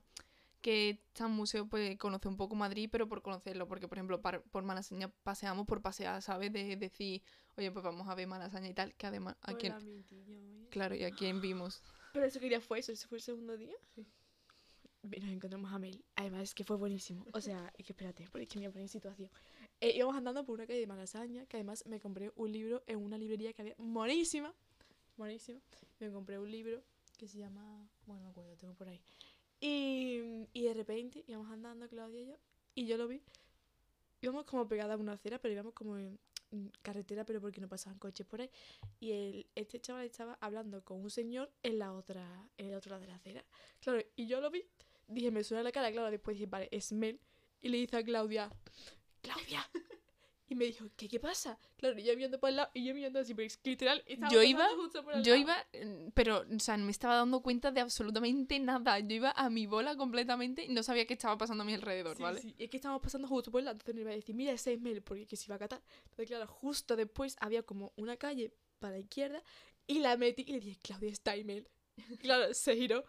que San Museo, pues, conocer un poco Madrid, pero por conocerlo. Porque, por ejemplo, par- por Malasaña paseamos por pasear, ¿sabes? De decir, oye, pues vamos a ver Malasaña y tal, que además, ¿a quién? Claro, y a quién vimos. Pero eso qué día fue eso, ese fue el segundo día. Nos encontramos a Mel. Además es que fue buenísimo. O sea, es que espérate, porque es que me voy a poner en situación. Eh, íbamos andando por una calle de Malasaña, que además me compré un libro en una librería que había monísima. Monísima. Me compré un libro que se llama. Bueno, no me acuerdo, tengo por ahí. Y, y de repente íbamos andando, Claudia y yo, y yo lo vi. Íbamos como pegadas a una acera, pero íbamos como en carretera, pero porque no pasaban coches por ahí. Y el, este chaval estaba hablando con un señor en la otra, en el otro lado de la acera. Claro, y yo lo vi, dije, me suena la cara, claro, después dije, vale, es Mel. Y le dice a Claudia, Claudia. Y me dijo, ¿qué, qué pasa? Claro, y yo mirando para el lado, y yo mirando así, pero es que literal, estaba Yo iba- justo por al Yo lado. iba, eh, pero, o sea, no me estaba dando cuenta de absolutamente nada. Yo iba a mi bola completamente y no sabía qué estaba pasando a mi alrededor, Sí, ¿vale? sí, Es que estábamos pasando justo por el lado, entonces no iba a decir, mira, ese es Mel, porque que se iba a catar. Entonces, claro, justo después había como una calle para la izquierda y la metí y le dije, Claudia, está Mel. Y claro, se giró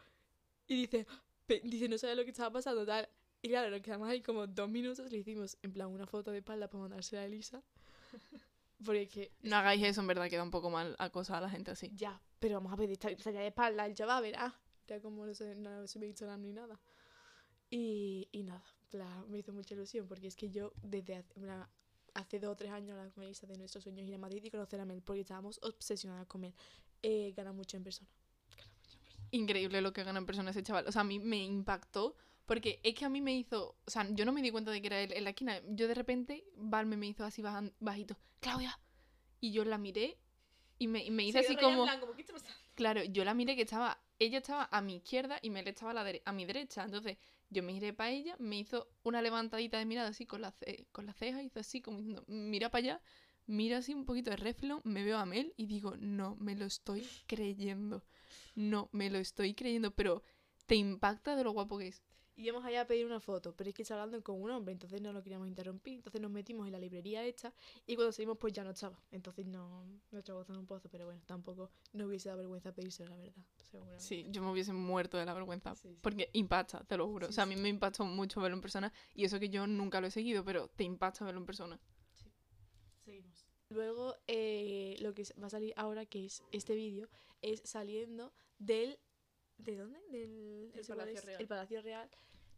y dice, "Pe- dice, no sabía lo que estaba pasando, tal. Y claro, nos quedamos ahí como dos minutos, le hicimos en plan una foto de espalda para mandársela a Elisa. Porque es que, No hagáis eso, en verdad, queda un poco mal acosar a la gente así. ya, pero vamos a ver, está- salía de espalda el chaval, verá. Era como no sé, no se me Instagram ni nada. Y, y nada, en plan, me hizo mucha ilusión porque es que yo desde hace, en hace dos o tres años la con Elisa de nuestros sueños ir a Madrid y conocer a Mel porque estábamos obsesionadas con Mel. Eh, gana mucho en persona. increíble lo que gana en persona ese chaval. O sea, a mí me impactó porque es que a mí me hizo, o sea, yo no me di cuenta de que era él en la esquina. Yo de repente, Valme me hizo así bajan- bajito, Claudia. Y yo la miré y me, y me hizo así como, claro, yo la miré que estaba, ella estaba a mi izquierda y Mel estaba a, la dere- a mi derecha. Entonces yo me giré para ella, me hizo una levantadita de mirada así con la, ce- con la ceja, hizo así como diciendo, mira para allá. Mira así un poquito de reflejo, me veo a Mel y digo, no, me lo estoy creyendo. No, me lo estoy creyendo, pero te impacta de lo guapo que es. Y íbamos allá a pedir una foto, pero es que estaba hablando con un hombre, entonces no lo queríamos interrumpir. Entonces nos metimos en la librería esta y cuando salimos pues ya no estaba. Entonces no, nuestro gozo en un pozo, pero bueno, tampoco nos hubiese dado vergüenza pedírselo, la verdad. seguramente. Sí, yo me hubiese muerto de la vergüenza. Sí, sí. Porque impacta, te lo juro. Sí, o sea, a mí sí. me impactó mucho verlo en persona. Y eso que yo nunca lo he seguido, pero te impacta verlo en persona. Seguimos. Luego, eh, lo que va a salir ahora, que es este vídeo, es saliendo del... ¿De dónde? Del El ¿ese cuál Palacio? Real. El Palacio Real.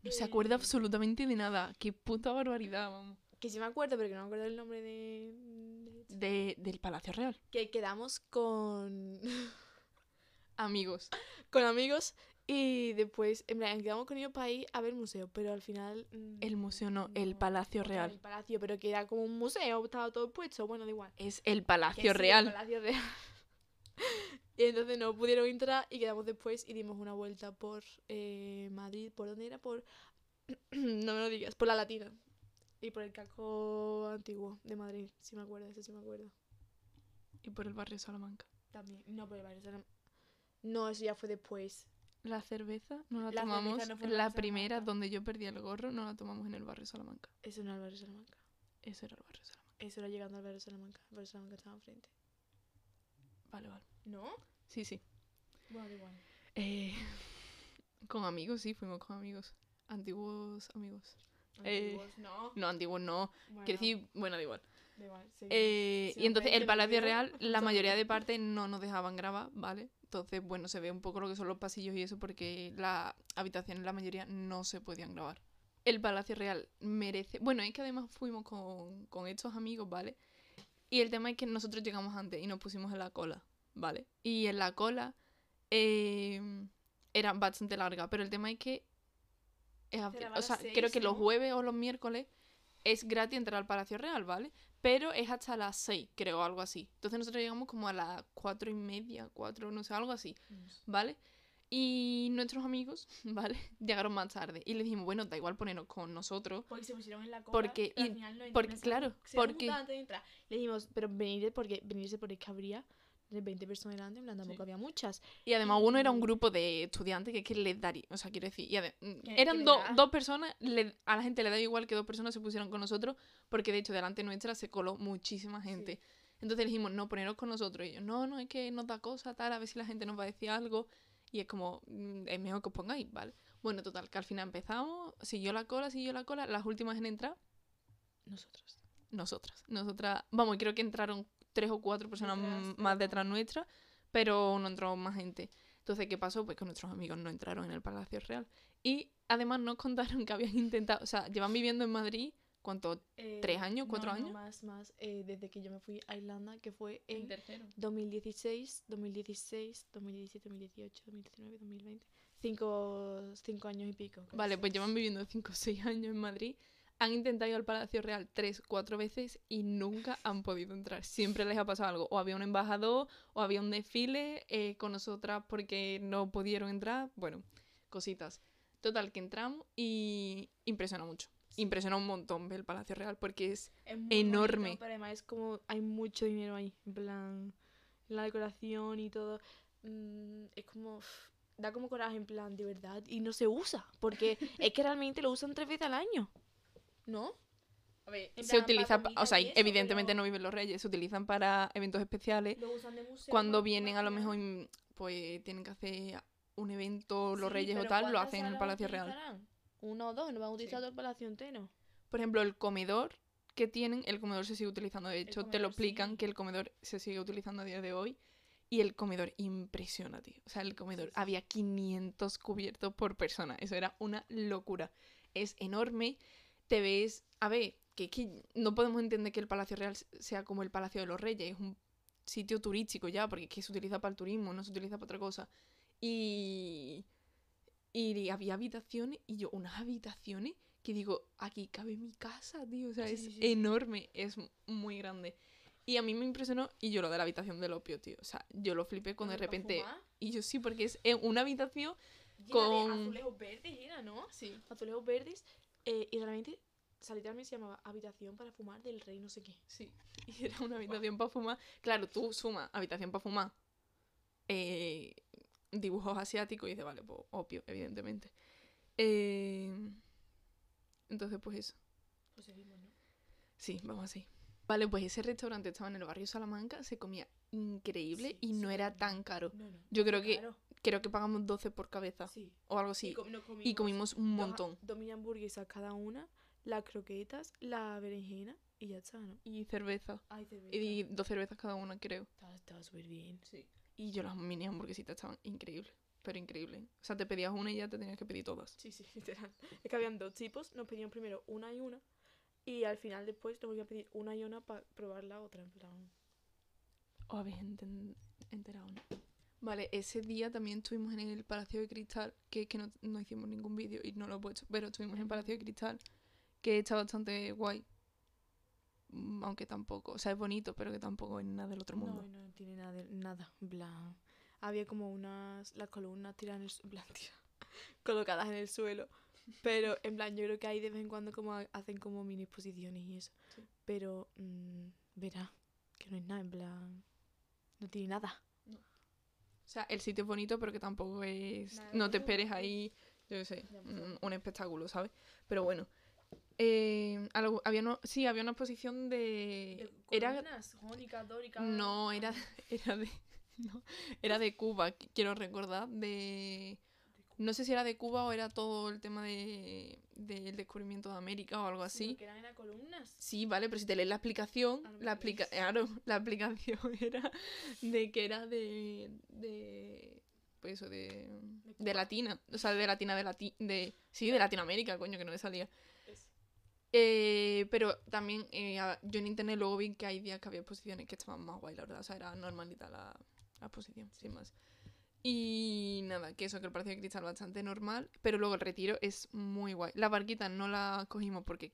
No se acuerda absolutamente de nada. Qué puta barbaridad, vamos. Que sí me acuerdo, pero que no me acuerdo el nombre de... de- De, del Palacio Real. Que quedamos con... Amigos. con amigos y después, en plan, quedamos con ellos para ir a ver el museo, pero al final... mm, El museo no, el Palacio Real. El palacio, pero que era como un museo, estaba todo puesto, bueno, da igual. Es el Que Palacio sí, el Real. Palacio Real. Y entonces no pudieron entrar y quedamos después y dimos una vuelta por eh, Madrid. ¿Por dónde era? Por... no me lo digas, por la Latina. Y por el casco antiguo de Madrid, si me acuerdo, eso sí me acuerdo. Y por el barrio Salamanca. También, no por el barrio Salamanca. No, eso ya fue después. La cerveza no la, La tomamos. no la primera donde yo perdí el gorro no la tomamos en el barrio Salamanca. Eso no era el barrio Salamanca. Ese era el barrio Salamanca. Eso era llegando al barrio Salamanca. El barrio Salamanca estaba enfrente. Vale, vale. ¿No? Sí, sí. Bueno, igual. Eh, con amigos, sí, fuimos con amigos. Antiguos amigos. Eh, Antiguos, no. No, antiguos no. Bueno, Quiero decir, bueno, da igual. da igual, seguimos. Eh, y entonces el Palacio Real, la mayoría de partes no nos dejaban grabar, ¿vale? Entonces, bueno, se ve un poco lo que son los pasillos y eso porque las habitaciones, la mayoría, no se podían grabar. El Palacio Real merece... Bueno, es que además fuimos con, con estos amigos, ¿vale? Y el tema es que nosotros llegamos antes y nos pusimos en la cola, ¿vale? Y en la cola eh, era bastante larga, pero el tema es que... es o sea, creo que los jueves o los miércoles es gratis entrar al Palacio Real, ¿vale? Pero es hasta las 6, creo, algo así. Entonces nosotros llegamos como a las cuatro y media, cuatro, no sé, algo así, ¿vale? Y nuestros amigos, ¿vale? Llegaron más tarde. Y le dijimos, bueno, da igual ponernos con nosotros. Porque se pusieron en la cola. Porque- y- al final no porque, claro, se porque- juntado antes de entrar. Le dijimos, pero venirse porque, venirse porque es que habría de 20 personas delante, en plan, tampoco Sí. había muchas. Y además uno era un grupo de estudiantes que es que les daría, o sea, quiero decir, y eran do- dos personas, le- a la gente le da igual que dos personas se pusieran con nosotros, porque de hecho delante nuestra se coló muchísima gente. Entonces dijimos, no, poneros con nosotros. Y ellos, no, no, es que nos da cosa, tal, a ver si la gente nos va a decir algo. Y es como, mm, es mejor que os pongáis, ¿vale? Bueno, total, que al final empezamos, siguió la cola, siguió la cola, las últimas en entrar, Nosotros. nosotras. Nosotras, vamos, creo que entraron tres o cuatro personas Detrás, más detrás nuestra, pero no entró más gente. Entonces, ¿qué pasó? Pues que nuestros amigos no entraron en el Palacio Real. Y además nos contaron que habían intentado, o sea, llevan viviendo en Madrid, ¿cuánto? ¿Tres años? ¿Cuatro no, no, años? más, más. eh, desde que yo me fui a Irlanda, que fue en tercero. 2016, 2016, 2017, 2018, 2019, 2020. Cinco, cinco años y pico. Vale, pues seis. llevan viviendo 5 o 6 años en Madrid. Han intentado ir al Palacio Real tres, cuatro veces y nunca han podido entrar. Siempre les ha pasado algo. O había un embajador, o había un desfile eh, con nosotras porque no pudieron entrar. Bueno, cositas. Total, que entramos y impresiona mucho. Impresiona un montón el Palacio Real porque es... Es muy enorme. bonito, pero además es como hay mucho dinero ahí. En plan, la decoración y todo. mm, es como. Da como coraje, en plan, de verdad. Y no se usa. Porque es que realmente lo usan tres veces al año. ¿No? En se plan, utiliza, pa- o sea, eso, evidentemente pero- no viven los reyes, se utilizan para eventos especiales. Lo usan de museo. Cuando vienen a lo mejor, pues tienen que hacer un evento, los Sí, reyes o tal, lo ¿cuántas hacen en el Palacio Real. Uno o dos, no van a utilizar todo el palacio entero. Por ejemplo, el comedor que tienen, el comedor se sigue utilizando. De hecho, te lo explican sí. que el comedor se sigue utilizando a día de hoy. Y el comedor impresiona, tío. O sea, el comedor había 500 cubiertos por persona. Eso era una locura. Es enorme. Te ves. A ver, que, que no podemos entender que el Palacio Real sea como el Palacio de los Reyes. Es un sitio turístico ya, porque es que se utiliza para el turismo, no se utiliza para otra cosa. Y. Y había habitaciones, y yo, unas habitaciones que digo, aquí cabe mi casa, tío. O sea, Sí, es sí, enorme, es muy grande. Y a mí me impresionó, y yo lo de la habitación del opio, tío. O sea, yo lo flipé cuando de ¿Para repente. fumar? Y yo sí, porque es en una habitación. Llena de con- azulejos verdes era, ¿no? Sí. Azulejos verdes. Eh, y realmente, o sea, literalmente se llamaba Habitación para fumar del rey no sé qué. Sí. Y era una habitación para fumar. Claro, tú sumas habitación para fumar. eh, dibujos asiáticos y dices, vale, pues opio, evidentemente. Eh, entonces, pues eso. Pues seguimos, ¿no? Sí, vamos así. Vale, pues ese restaurante estaba en el barrio Salamanca, se comía increíble Sí, y no era tan caro. No, no. Yo creo que Claro, creo que pagamos 12 por cabeza sí. o algo Y, así. com- Y comimos un montón. Dos mini hamburguesas cada una, las croquetas, la berenjena y ya está, ¿no? Y cerveza. Ay, cerveza. Y dos cervezas cada una, creo. Estaba, estaba súper bien. Sí. Y yo las mini hamburguesitas estaban increíbles. Pero increíbles. O sea, te pedías una y ya te tenías que pedir todas. Sí, sí, literal. Es que habían dos tipos, nos pedían primero una y una. Y al final después nos volvían a pedir una y una para probar la otra, en plan. ¿Os habéis enten- enterado, no? Vale, ese día también estuvimos en el Palacio de Cristal, que es que no, no hicimos ningún vídeo y no lo he puesto, pero estuvimos en el Palacio de Cristal, que está bastante guay. Mm, Aunque tampoco, o sea, es bonito, pero que tampoco es nada del otro mundo. No, no tiene nada, de- nada, plan. Había como unas, las columnas tiradas en el plan, tira- colocadas en el suelo. Pero en plan, yo creo que ahí de vez en cuando como ha- hacen como mini exposiciones y eso. Sí. Pero, mm, verá, que no es nada, en plan. No tiene nada. O sea, el sitio es bonito, pero que tampoco es... Nada, no te esperes ahí, yo qué sé, un, un espectáculo, ¿sabes? Pero bueno. Eh, algo- había no, sí, había una exposición de... Era, jónicas, dóricas. No, era, era de. No, era de Cuba, qu- quiero recordar. De. No sé si era de Cuba o era todo el tema de del descubrimiento de América o algo así. Que eran, columnas. Sí, vale, pero si te lees la explicación, Ah, no la, explica claro, la explicación era de que era de. de pues eso, de. de latina. O sea, de latina, de lati de. Sí, de Latinoamérica, coño, que no me salía. Eh, pero también eh, yo en internet luego vi que hay días que había exposiciones que estaban más guay, la verdad. O sea, era normalita la, la exposición, sin más. Y nada, que eso, que el Palacio de Cristal bastante normal, pero luego el retiro es muy guay. La barquita no la cogimos porque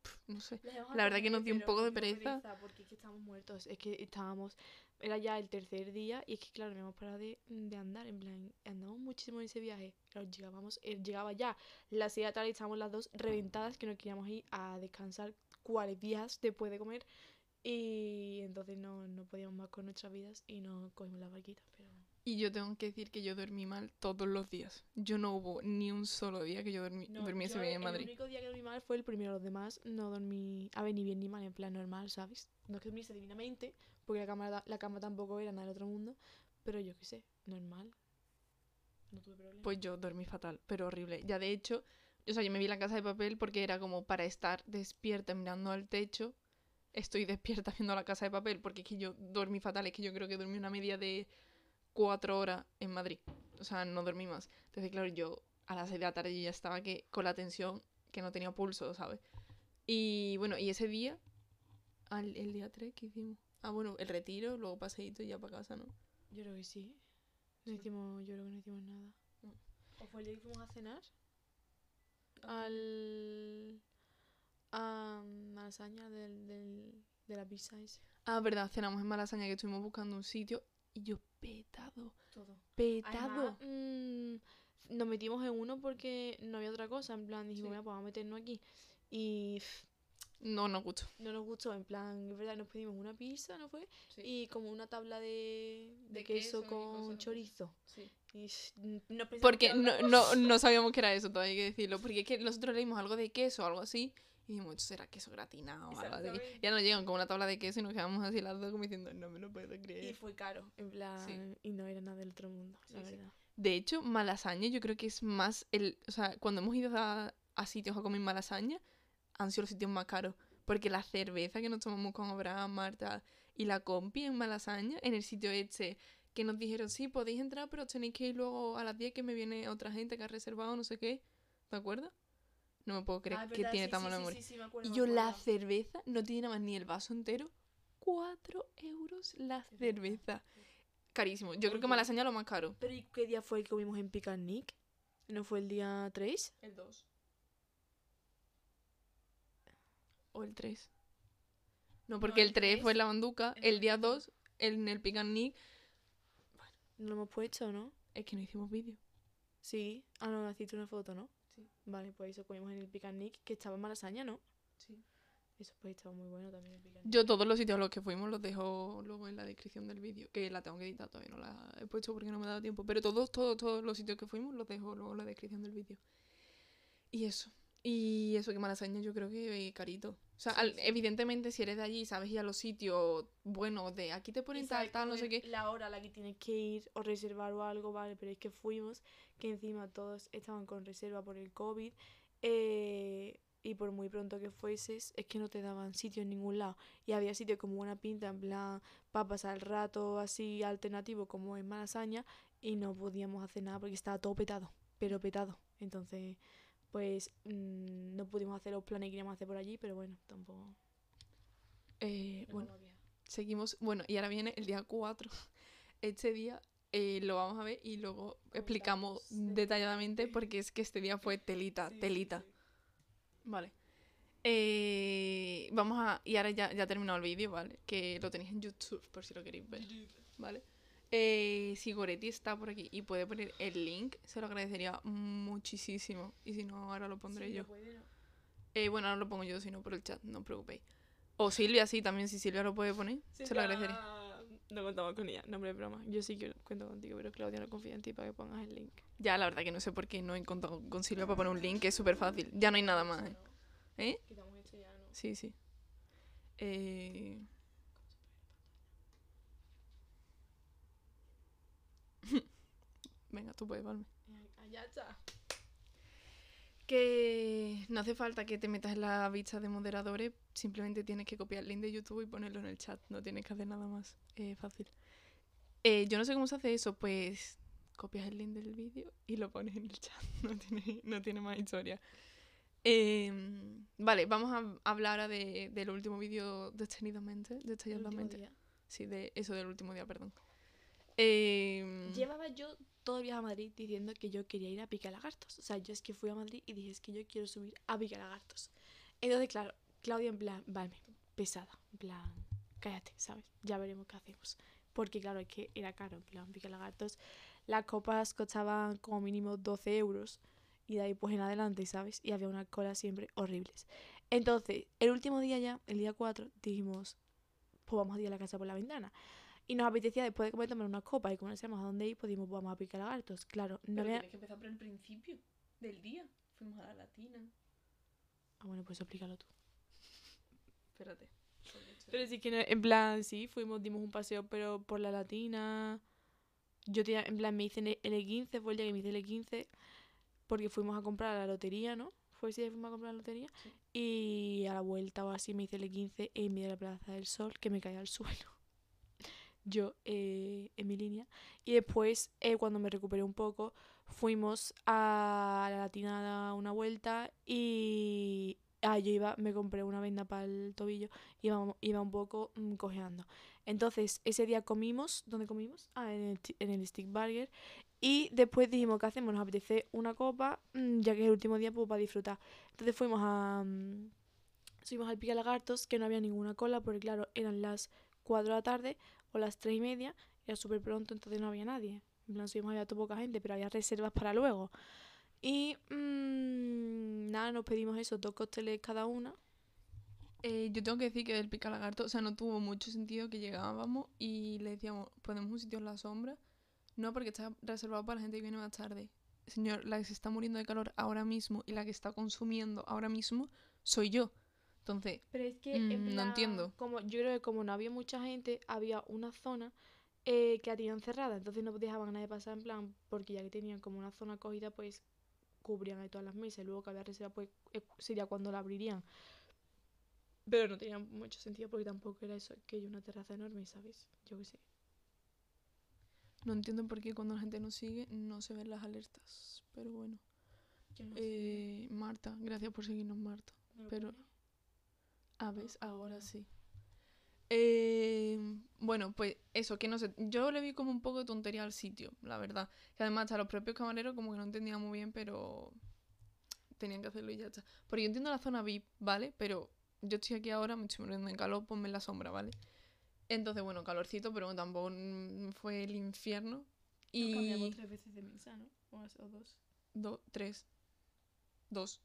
pf, no sé. La, verdad que nos dio un poco de nos pereza. Porque es que estábamos muertos. Es que estábamos. Era ya el tercer día y es que, claro, no hemos parado de, de andar. En plan, andamos muchísimo en ese viaje. Claro, llegábamos, eh, llegaba ya las 6 de la tarde y estábamos las dos reventadas que no queríamos ir a descansar cuáles días después de comer. Y entonces no, no podíamos más con nuestras vidas y nos cogimos la barquita. Pero Y yo tengo que decir que yo dormí mal todos los días. Yo no hubo ni un solo día que yo dormí, No, durmiese bien en El Madrid. único día que dormí mal fue el primero. Los demás no dormí, a ver, ni bien ni mal, en plan normal, ¿sabes? No es que durmiese divinamente, porque la cama, la cama tampoco era nada del otro mundo, pero yo qué sé, normal. No tuve problema. Pues yo dormí fatal, pero horrible. Ya de hecho, o sea, yo me vi la casa de papel porque era como para estar despierta mirando al techo. Estoy despierta viendo la casa de papel porque es que yo dormí fatal. Es que yo creo que dormí una media de cuatro horas en Madrid. O sea, no dormí más. Entonces, claro, yo a las seis de la tarde yo ya estaba que con la tensión que no tenía pulso, ¿sabes? Y bueno, y ese día, al, el día 3, ¿qué hicimos? Ah, bueno, el retiro, luego paseíto y ya para casa, ¿no? Yo creo que sí. No Sí. hicimos, yo creo que no hicimos nada. No. ¿O fue el día que fuimos a cenar? Al... A Malasaña del, del, de la pizza ese. Ah, verdad, cenamos en Malasaña que estuvimos buscando un sitio y yo petado, Todo. petado. Además, mm, nos metimos en uno porque no había otra cosa. En plan, dijimos, Sí. "Mira, pues vamos a meternos aquí. Y No nos gustó. no nos gustó. En plan, es verdad, nos pedimos una pizza, ¿no fue? Y como una tabla de, de, De queso, con chorizo. Y no pensamos Porque no, no, no sabíamos que era eso, todavía hay que decirlo. Porque es que nosotros leímos algo de queso o algo así. Y dijimos, será queso gratinado o algo así. Ya nos llegan con una tabla de queso y nos quedamos así las dos como diciendo, no me lo puedo Y creer. fue caro, en plan, y no era nada del otro mundo, la Sí, sí. verdad. De hecho, Malasaña yo creo que es más el... O sea, cuando hemos ido a, a sitios a comer Malasaña, han sido los sitios más caros. Porque la cerveza que nos tomamos con Abraham, Marta y la compi en Malasaña, en el sitio este, que nos dijeron, sí, podéis entrar, pero tenéis que ir luego a las 10 que me viene otra gente que ha reservado, no sé qué. ¿Te acuerdas? No me puedo creer Ah, es que verdad, tiene sí, tan sí, mala sí, memoria. sí, sí, me acuerdo, Y yo la cerveza no tiene nada más ni el vaso entero. 4 euros la Es cerveza. Carísimo. Yo creo que. Malasaña lo más caro. Pero ¿y qué día fue el que comimos en Picnic? ¿No fue el día 3? El 2. O el 3. No, porque el el 3 fue en la banduca. el El día tres. 2, en el picnic. No lo hemos puesto, ¿no? Es que no hicimos vídeo. Sí. Ah, no, hiciste una foto, ¿no? Sí. Vale, pues eso comimos en el Picnic, que estaba en Malasaña, ¿no? Sí. Eso pues estaba muy bueno también el Picnic. Yo todos los sitios a los que fuimos los dejo luego en la descripción del vídeo. Que la tengo que editar todavía, no la he puesto porque no me ha dado tiempo. Pero todos, todos, todos los sitios que fuimos los dejo luego en la descripción del vídeo. Y eso. Y eso que Malasaña yo creo que es carito. O sea, al- evidentemente si eres de allí, sabes ir a los sitios buenos de aquí te ponen tal, tal, no sé qué. La hora a la que tienes que ir o reservar o algo, vale, pero es que fuimos, que encima todos estaban con reserva por el COVID. eh, y por muy pronto que fueses, es que no te daban sitio en ningún lado. Y había sitio como una pinta, en plan, para pasar el rato así alternativo, como en Malasaña, y no podíamos hacer nada porque estaba todo petado, pero petado. Entonces, pues mm, no pudimos hacer los planes que queríamos hacer por allí, pero bueno, tampoco. Eh, no bueno, seguimos. Bueno, y ahora viene el día 4. Este día eh, lo vamos a ver y luego explicamos detalladamente porque es que este día fue telita, Sí, telita. sí. Vale. Eh, vamos a. Y ahora ya, ya ha terminado el vídeo, ¿vale? Que lo tenéis en YouTube por si lo queréis ver, ¿vale? Eh, si Goretti está por aquí y puede poner el link, se lo agradecería muchísimo. Y si no, ahora lo pondré Sí, yo. no puede, no. Eh, bueno, ahora lo pongo yo, si no, por el chat, no os preocupéis. O Silvia, sí, también, si Silvia lo puede poner, se lo agradecería. No contamos con ella, nombre de broma. Yo sí que cuento contigo, pero Claudia no confía en ti para que pongas el link. Ya, la verdad que no sé por qué no he contado con Silvia para poner un link, que es súper fácil. Ya no hay nada más, ¿eh? ¿Eh? Quitamos esto ya, ¿no? Sí, sí. Eh... Venga, tú puedes, Valme. Allá está. Que no hace falta que te metas en la vista de moderadores, simplemente tienes que copiar el link de YouTube y ponerlo en el chat, no tienes que hacer nada más, es fácil. Eh, yo no sé cómo se hace eso, pues copias el link del vídeo y lo pones en el chat, no tiene, no tiene más historia. Em, vale, vamos a hablar ahora de, del último vídeo detenidamente, detalladamente. Sí, de eso del último día, perdón. Em, Llevaba yo todo el viaje a Madrid diciendo que yo quería ir a Pica Lagartos. O sea, yo es que fui a Madrid y dije, es que yo quiero subir a Pica Lagartos. Entonces, claro, Claudia en plan, vale, pesada, en plan, cállate, ¿sabes? Ya veremos qué hacemos. Porque claro, es que era caro, en plan, pica lagartos. Las copas costaban como mínimo 12 euros y de ahí pues en adelante, ¿sabes? Y había unas colas siempre horribles. Entonces, el último día ya, el día 4, dijimos, pues vamos a ir a la casa por la ventana. Y nos apetecía después de comer tomar una copa y como no sabíamos a dónde ir, pues dijimos, pues vamos a picar lagartos. Claro, no Pero había... tienes que empezar por el principio del día. Fuimos a la latina. Ah, bueno, pues explícalo tú. Espérate. Pero sí que en plan, sí, fuimos, dimos un paseo, pero por la latina. Yo tenía, en plan, me hice el L15, fue el día que me hice el L15, porque fuimos a comprar a la lotería, ¿no? Fue ese día que fuimos a comprar a la lotería. Sí. Y a la vuelta o así me hice el L15 en medio de la Plaza del Sol, que me caía al suelo. Yo eh, en mi línea. Y después, eh, cuando me recuperé un poco, fuimos a la latina a dar una vuelta y. Ah, yo iba, me compré una venda para el tobillo iba, iba un poco mm, cojeando. Entonces, ese día comimos, ¿dónde comimos? Ah, en el, en el Stick Burger. Y después dijimos, ¿qué hacemos? Nos apetece una copa, mm, ya que es el último día, pues para disfrutar. Entonces fuimos a... mm, al Pica Lagartos, que no había ninguna cola, porque claro, eran las 4 de la tarde o las 3 y media, era súper pronto, entonces no había nadie. En plan, subimos, había poca gente, pero había reservas para luego. Y mm, nada, nos pedimos eso, dos cócteles cada una. Eh, yo tengo que decir que del pica lagarto, o sea, no tuvo mucho sentido que llegábamos y le decíamos, ponemos un sitio en la sombra. No, porque está reservado para la gente que viene más tarde. Señor, la que se está muriendo de calor ahora mismo y la que está consumiendo ahora mismo soy yo. Entonces, Pero es que, Mm, en no entiendo. Como, yo creo que como no había mucha gente, había una zona eh, que la tenían cerrada. Entonces no dejaban a nadie pasar en plan, porque ya que tenían como una zona cogida, pues cubrían ahí todas las mesas. Y luego que había reserva, pues eh, sería cuando la abrirían. Pero no tenía mucho sentido porque tampoco era eso, que hay una terraza enorme, ¿sabes? Yo qué sé. no entiendo por qué cuando la gente nos sigue no se ven las alertas. Pero bueno. Eh, Marta, gracias por seguirnos, Marta. pero- ver, ahora sí. Eh, bueno, pues eso, que no sé, yo le vi como un poco de tontería al sitio, la verdad. Que además hasta los propios camareros como que no entendían muy bien, pero tenían que hacerlo y ya está. Porque yo entiendo la zona VIP, ¿vale? Pero yo estoy aquí ahora, me estoy muriendo en calor, ponme en la sombra, ¿vale? Entonces, bueno, calorcito, pero tampoco mm, fue el infierno. Y... tres veces de mesa, ¿no? O, dos. Dos, tres. Dos.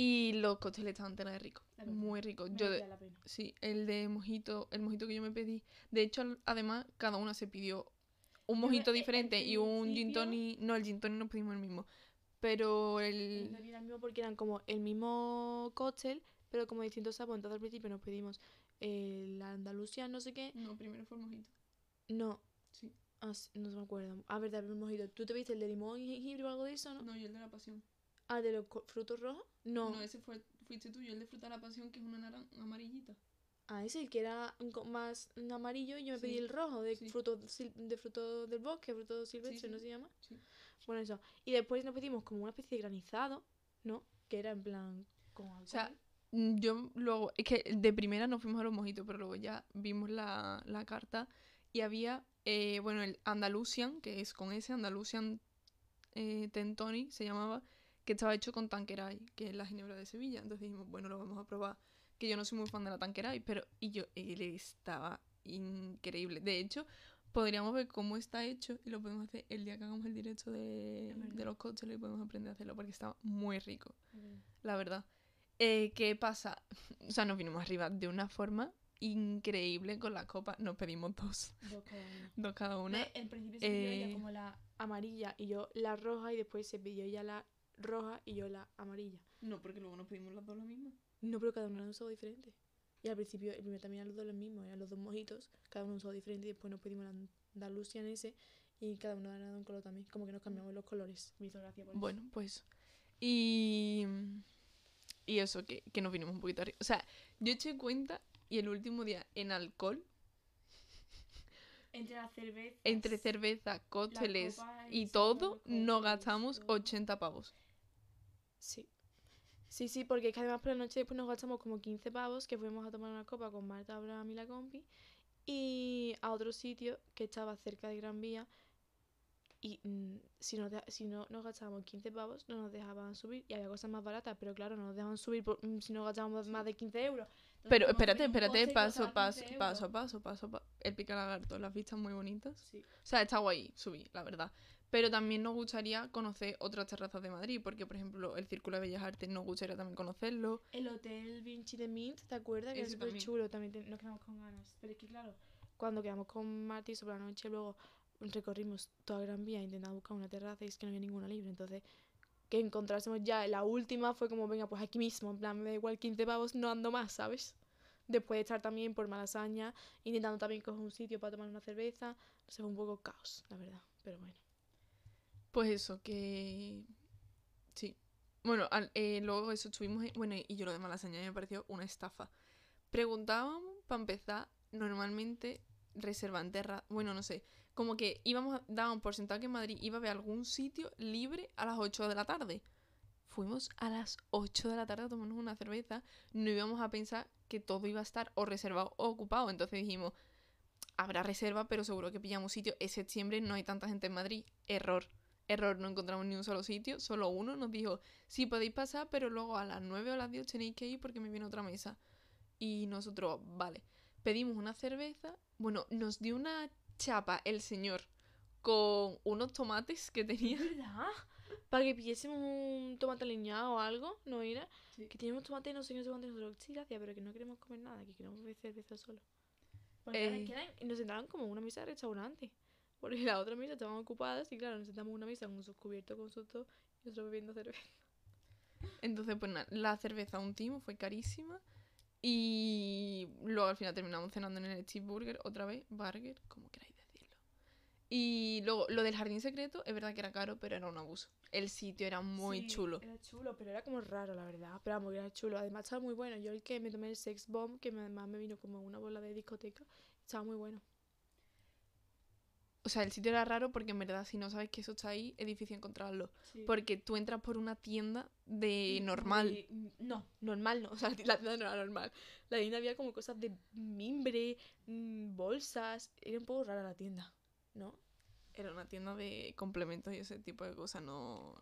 Y los cócteles estaban tela de verdad, Muy ricos. Yo de- la pena. sí, el de mojito, el mojito que yo me pedí. De hecho, además, cada una se pidió un mojito eh, diferente y un gin tonic. No, el gin tonic no pedimos el mismo. Pero El el. Era el mismo porque eran como el mismo cóctel, pero como distintos sabores. Entonces al principio nos pedimos el Andalucía, no sé qué. No, primero fue el mojito. No, Sí. ah, no se me acuerdo. A ver, un mojito. ¿Tú te viste el de limón y jengibre o algo de eso, no? No, yo el de la pasión. Ah, de los frutos rojos. No. No, ese fue, fuiste tú. Yo el de fruta de la pasión, que es una naranja amarillita. Ah, ese, el que era más amarillo. y Yo me pedí Sí, el rojo de sí. frutos de fruto del bosque, fruto silvestre, sí. ¿no se llama? Sí. Bueno, eso. Y después nos pedimos como una especie de granizado, ¿no? Que era en plan alcohol. sea, Mm, Yo luego, es que de primera nos fuimos a los mojitos, pero luego ya vimos la, la carta y había, eh, bueno, el Andalusian, que es con ese, Andalusian eh, Tentoni se llamaba, que estaba hecho con Tanqueray, que es la ginebra de Sevilla. Entonces dijimos, bueno, lo vamos a probar. Que yo no soy muy fan de la Tanqueray, pero y yo, él estaba increíble. De hecho, podríamos ver cómo está hecho y lo podemos hacer el día que hagamos el directo de, de los cócteles y podemos aprender a hacerlo porque estaba muy rico la verdad. Eh, ¿Qué pasa? O sea, nos vinimos arriba de una forma increíble con la copa. Nos pedimos dos, Dos cada uno. dos cada una. En principio se pidió ella eh, como la amarilla y yo la roja y después se pidió ella la roja y yo la amarilla. No, porque luego nos pedimos las dos la misma. No, pero cada uno era un sabor diferente. Y al principio, el primero también eran los dos los mismos, eran los dos mojitos, cada uno un sabor diferente y después nos pedimos la Andalusia en ese y cada uno era de un color también, como que nos cambiamos los colores. Me hizo gracia por eso. Bueno, pues. Y. Y eso, que, que nos vinimos un poquito arriba. O sea, yo eché cuenta y el último día en alcohol, Entre la cerveza, entre cerveza, cócteles y todo, los no cócteles, gastamos todo. 80 pavos. Sí. Sí, sí, porque es que además por la noche después nos gastamos como 15 pavos que fuimos a tomar una copa con Marta, Abraham y la compi y a otro sitio que estaba cerca de Gran Vía Y mm, si, nos deja- si no nos gastábamos 15 pavos, no nos dejaban subir. Y había cosas más baratas, pero claro, no nos dejaban subir por- mm, si no gastábamos más de 15 euros. Entonces, Pero espérate, espérate, paso, paso, 15 paso paso, paso paso. El pica lagarto, las vistas muy bonitas. Sí. O sea, está guay subir, la verdad. Pero también nos gustaría conocer otras terrazas de Madrid, porque por ejemplo el Círculo de Bellas Artes nos gustaría también conocerlo. El hotel Vinci de Mint, ¿te acuerdas? Que es súper chulo, también te- nos quedamos con ganas. Pero es que claro, cuando quedamos con Marty sobre la noche, luego recorrimos toda Gran Vía intentando buscar una terraza y es que no había ninguna libre. Entonces, que encontrásemos ya la última fue como, venga, pues aquí mismo, en plan, me da igual 15 pavos, no ando más, ¿sabes? Después de estar también por Malasaña, intentando también coger un sitio para tomar una cerveza. No sé, fue un poco caos, la verdad. Pero bueno. Pues eso, que... Sí. Bueno, al- eh, luego eso estuvimos... en- Bueno, y yo lo de Malasaña me pareció una estafa. Preguntábamos, para empezar, normalmente reservan terra... Bueno, no sé. Como que íbamos a... Daban por sentado que en Madrid iba a haber algún sitio libre a las 8 de la tarde. Fuimos a las 8 de la tarde a tomarnos una cerveza. No íbamos a pensar que todo iba a estar o reservado o ocupado. Entonces dijimos, habrá reserva, pero seguro que pillamos sitio. Es septiembre, no hay tanta gente en Madrid. Error. Error, no encontramos ni un solo sitio. Solo uno nos dijo, sí podéis pasar, pero luego a las 9 o las 10 tenéis que ir porque me viene otra mesa. Y nosotros, vale. Pedimos una cerveza. Bueno, nos dio una chapa el señor con unos tomates que tenía. ¿Verdad? Para que pidiésemos un tomate aliñado o algo, ¿no era? Sí. Que teníamos tomate, no sé qué, no sé cuánto, y nosotros, sí, gracias, pero que no queremos comer nada, que queremos beber cerveza solo. Porque Eh. y nos sentaron como en una mesa de restaurante. Porque las otras mesas estaban ocupadas y claro, nos sentamos en una mesa con sus cubiertos, con sus todo, y nosotros bebiendo cerveza. Entonces, pues nada, la cerveza un timo fue carísima. Y luego al final terminamos cenando en el Steve Burger, otra vez, Burger, como queráis decirlo. Y luego, lo del jardín secreto, es verdad que era caro, pero era un abuso. El sitio era muy Sí, chulo. Era chulo, pero era como raro, la verdad. Pero vamos, era chulo. Además estaba muy bueno. Yo el que me tomé el Sex Bomb, que además me vino como una bola de discoteca, estaba muy bueno. O sea, el sitio era raro porque en verdad, si no sabes que eso está ahí, es difícil encontrarlo. Sí. Porque tú entras por una tienda de normal. de- no, normal no. O sea, la tienda no era normal. La tienda había como cosas de mimbre, mm, bolsas. Era un poco rara la tienda, ¿no? Era una tienda de complementos y ese tipo de cosas. No.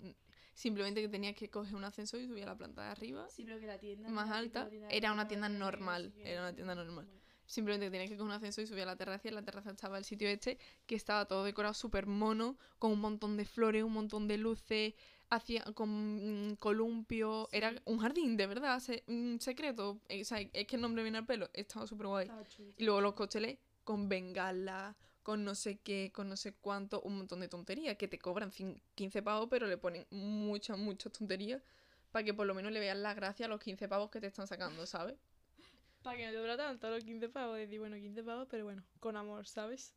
Simplemente que tenías que coger un ascensor y subir a la planta de arriba. Sí, pero que la tienda Más alta, era una tienda normal, era una tienda normal. Simplemente tenías que coger un ascensor y subir a la terraza y en la terraza estaba el sitio este que estaba todo decorado súper mono, con un montón de flores, un montón de luces, hacía con mm, columpio, era un jardín de verdad, se- un secreto, eh, o sea, es que el nombre viene al pelo, estaba súper guay. Y luego los cócteles con bengala, con no sé qué, con no sé cuánto, un montón de tonterías, que te cobran cin- 15 pavos, pero le ponen muchas, muchas tonterías para que por lo menos le veas la gracia a los 15 pavos que te están sacando, ¿sabes? Para que no te dura tanto los 15 pavos. Decir, bueno, 15 pavos, pero bueno, con amor, ¿sabes?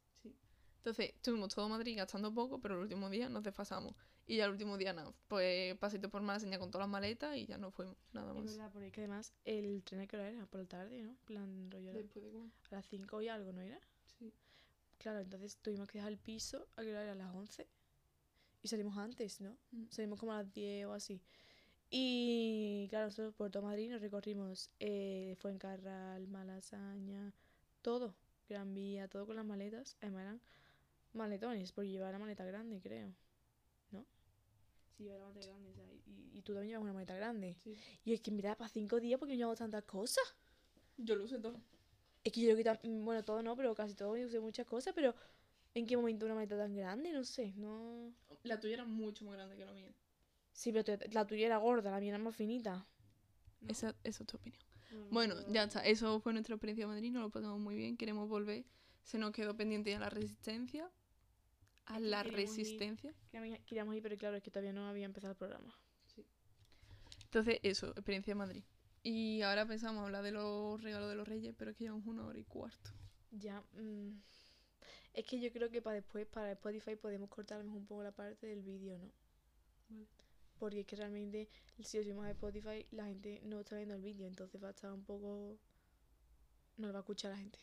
Entonces, estuvimos todo Madrid gastando poco, pero el último día nos desfasamos. Y ya el último día nada, pues pasito por Malaseña con todas las maletas y ya no fuimos, nada Es más. verdad, porque es que además el tren a qué hora era, por la tarde, ¿no? En plan rollo Después de comer. a las 5 y algo, ¿no era? Sí. Claro, entonces tuvimos que dejar el piso, a qué hora era a las 11. Y salimos antes, ¿no? Mm. Salimos como a las 10 o así. Y claro, nosotros todo Madrid nos recorrimos eh, Fuencarral, Malasaña, todo. Gran Vía, todo con las maletas. Además eran maletones, porque llevaba la maleta grande, creo. ¿No? Sí, llevaba la maleta grande. o sea, y, y tú también llevas una maleta grande. Sí. Y es que verdad para 5 días porque no llevamos tantas cosas. Yo lo usé todo. Es que yo creo que bueno, todo no, pero casi todo yo usé muchas cosas, pero ¿en qué momento una maleta tan grande? No sé, no. La tuya era mucho más grande que la mía. Sí, pero te- la tuya era gorda, la mía era más finita. ¿no? Esa, esa es tu opinión. No, Bueno, ya está. Eso fue nuestra experiencia en Madrid. Nos lo pasamos muy bien. Queremos volver. Se nos quedó pendiente ya la resistencia. A Es que la ir. resistencia. Queríamos- Queríamos ir, pero claro, es que todavía no había empezado el programa. Entonces, eso, experiencia en Madrid. Y ahora pensamos hablar de los regalos de los reyes, pero es que llevamos una hora y cuarto. Ya. mm, Es que yo creo que para después, para Spotify, podemos cortar a lo mejor un poco la parte del vídeo, ¿no? Vale. Porque es que realmente, si lo subimos a Spotify, la gente no está viendo el vídeo, entonces va a estar un poco. No lo va a escuchar la gente.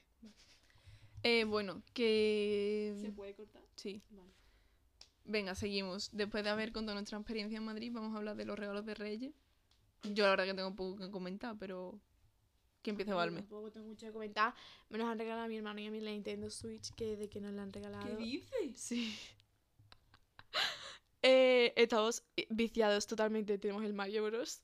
Eh, bueno, que... puede cortar? Sí. Vale. Venga, seguimos. Después de haber contado nuestra experiencia en Madrid, vamos a hablar de los regalos de Reyes. Yo la verdad que tengo poco que comentar, pero... Que empiece Yo Valme. Tampoco tengo mucho que comentar. Me nos han regalado a mi hermano y a mí la Nintendo Switch, que de que nos la han regalado. dices? Sí. Eh, estamos viciados totalmente. Tenemos el Mario Bros.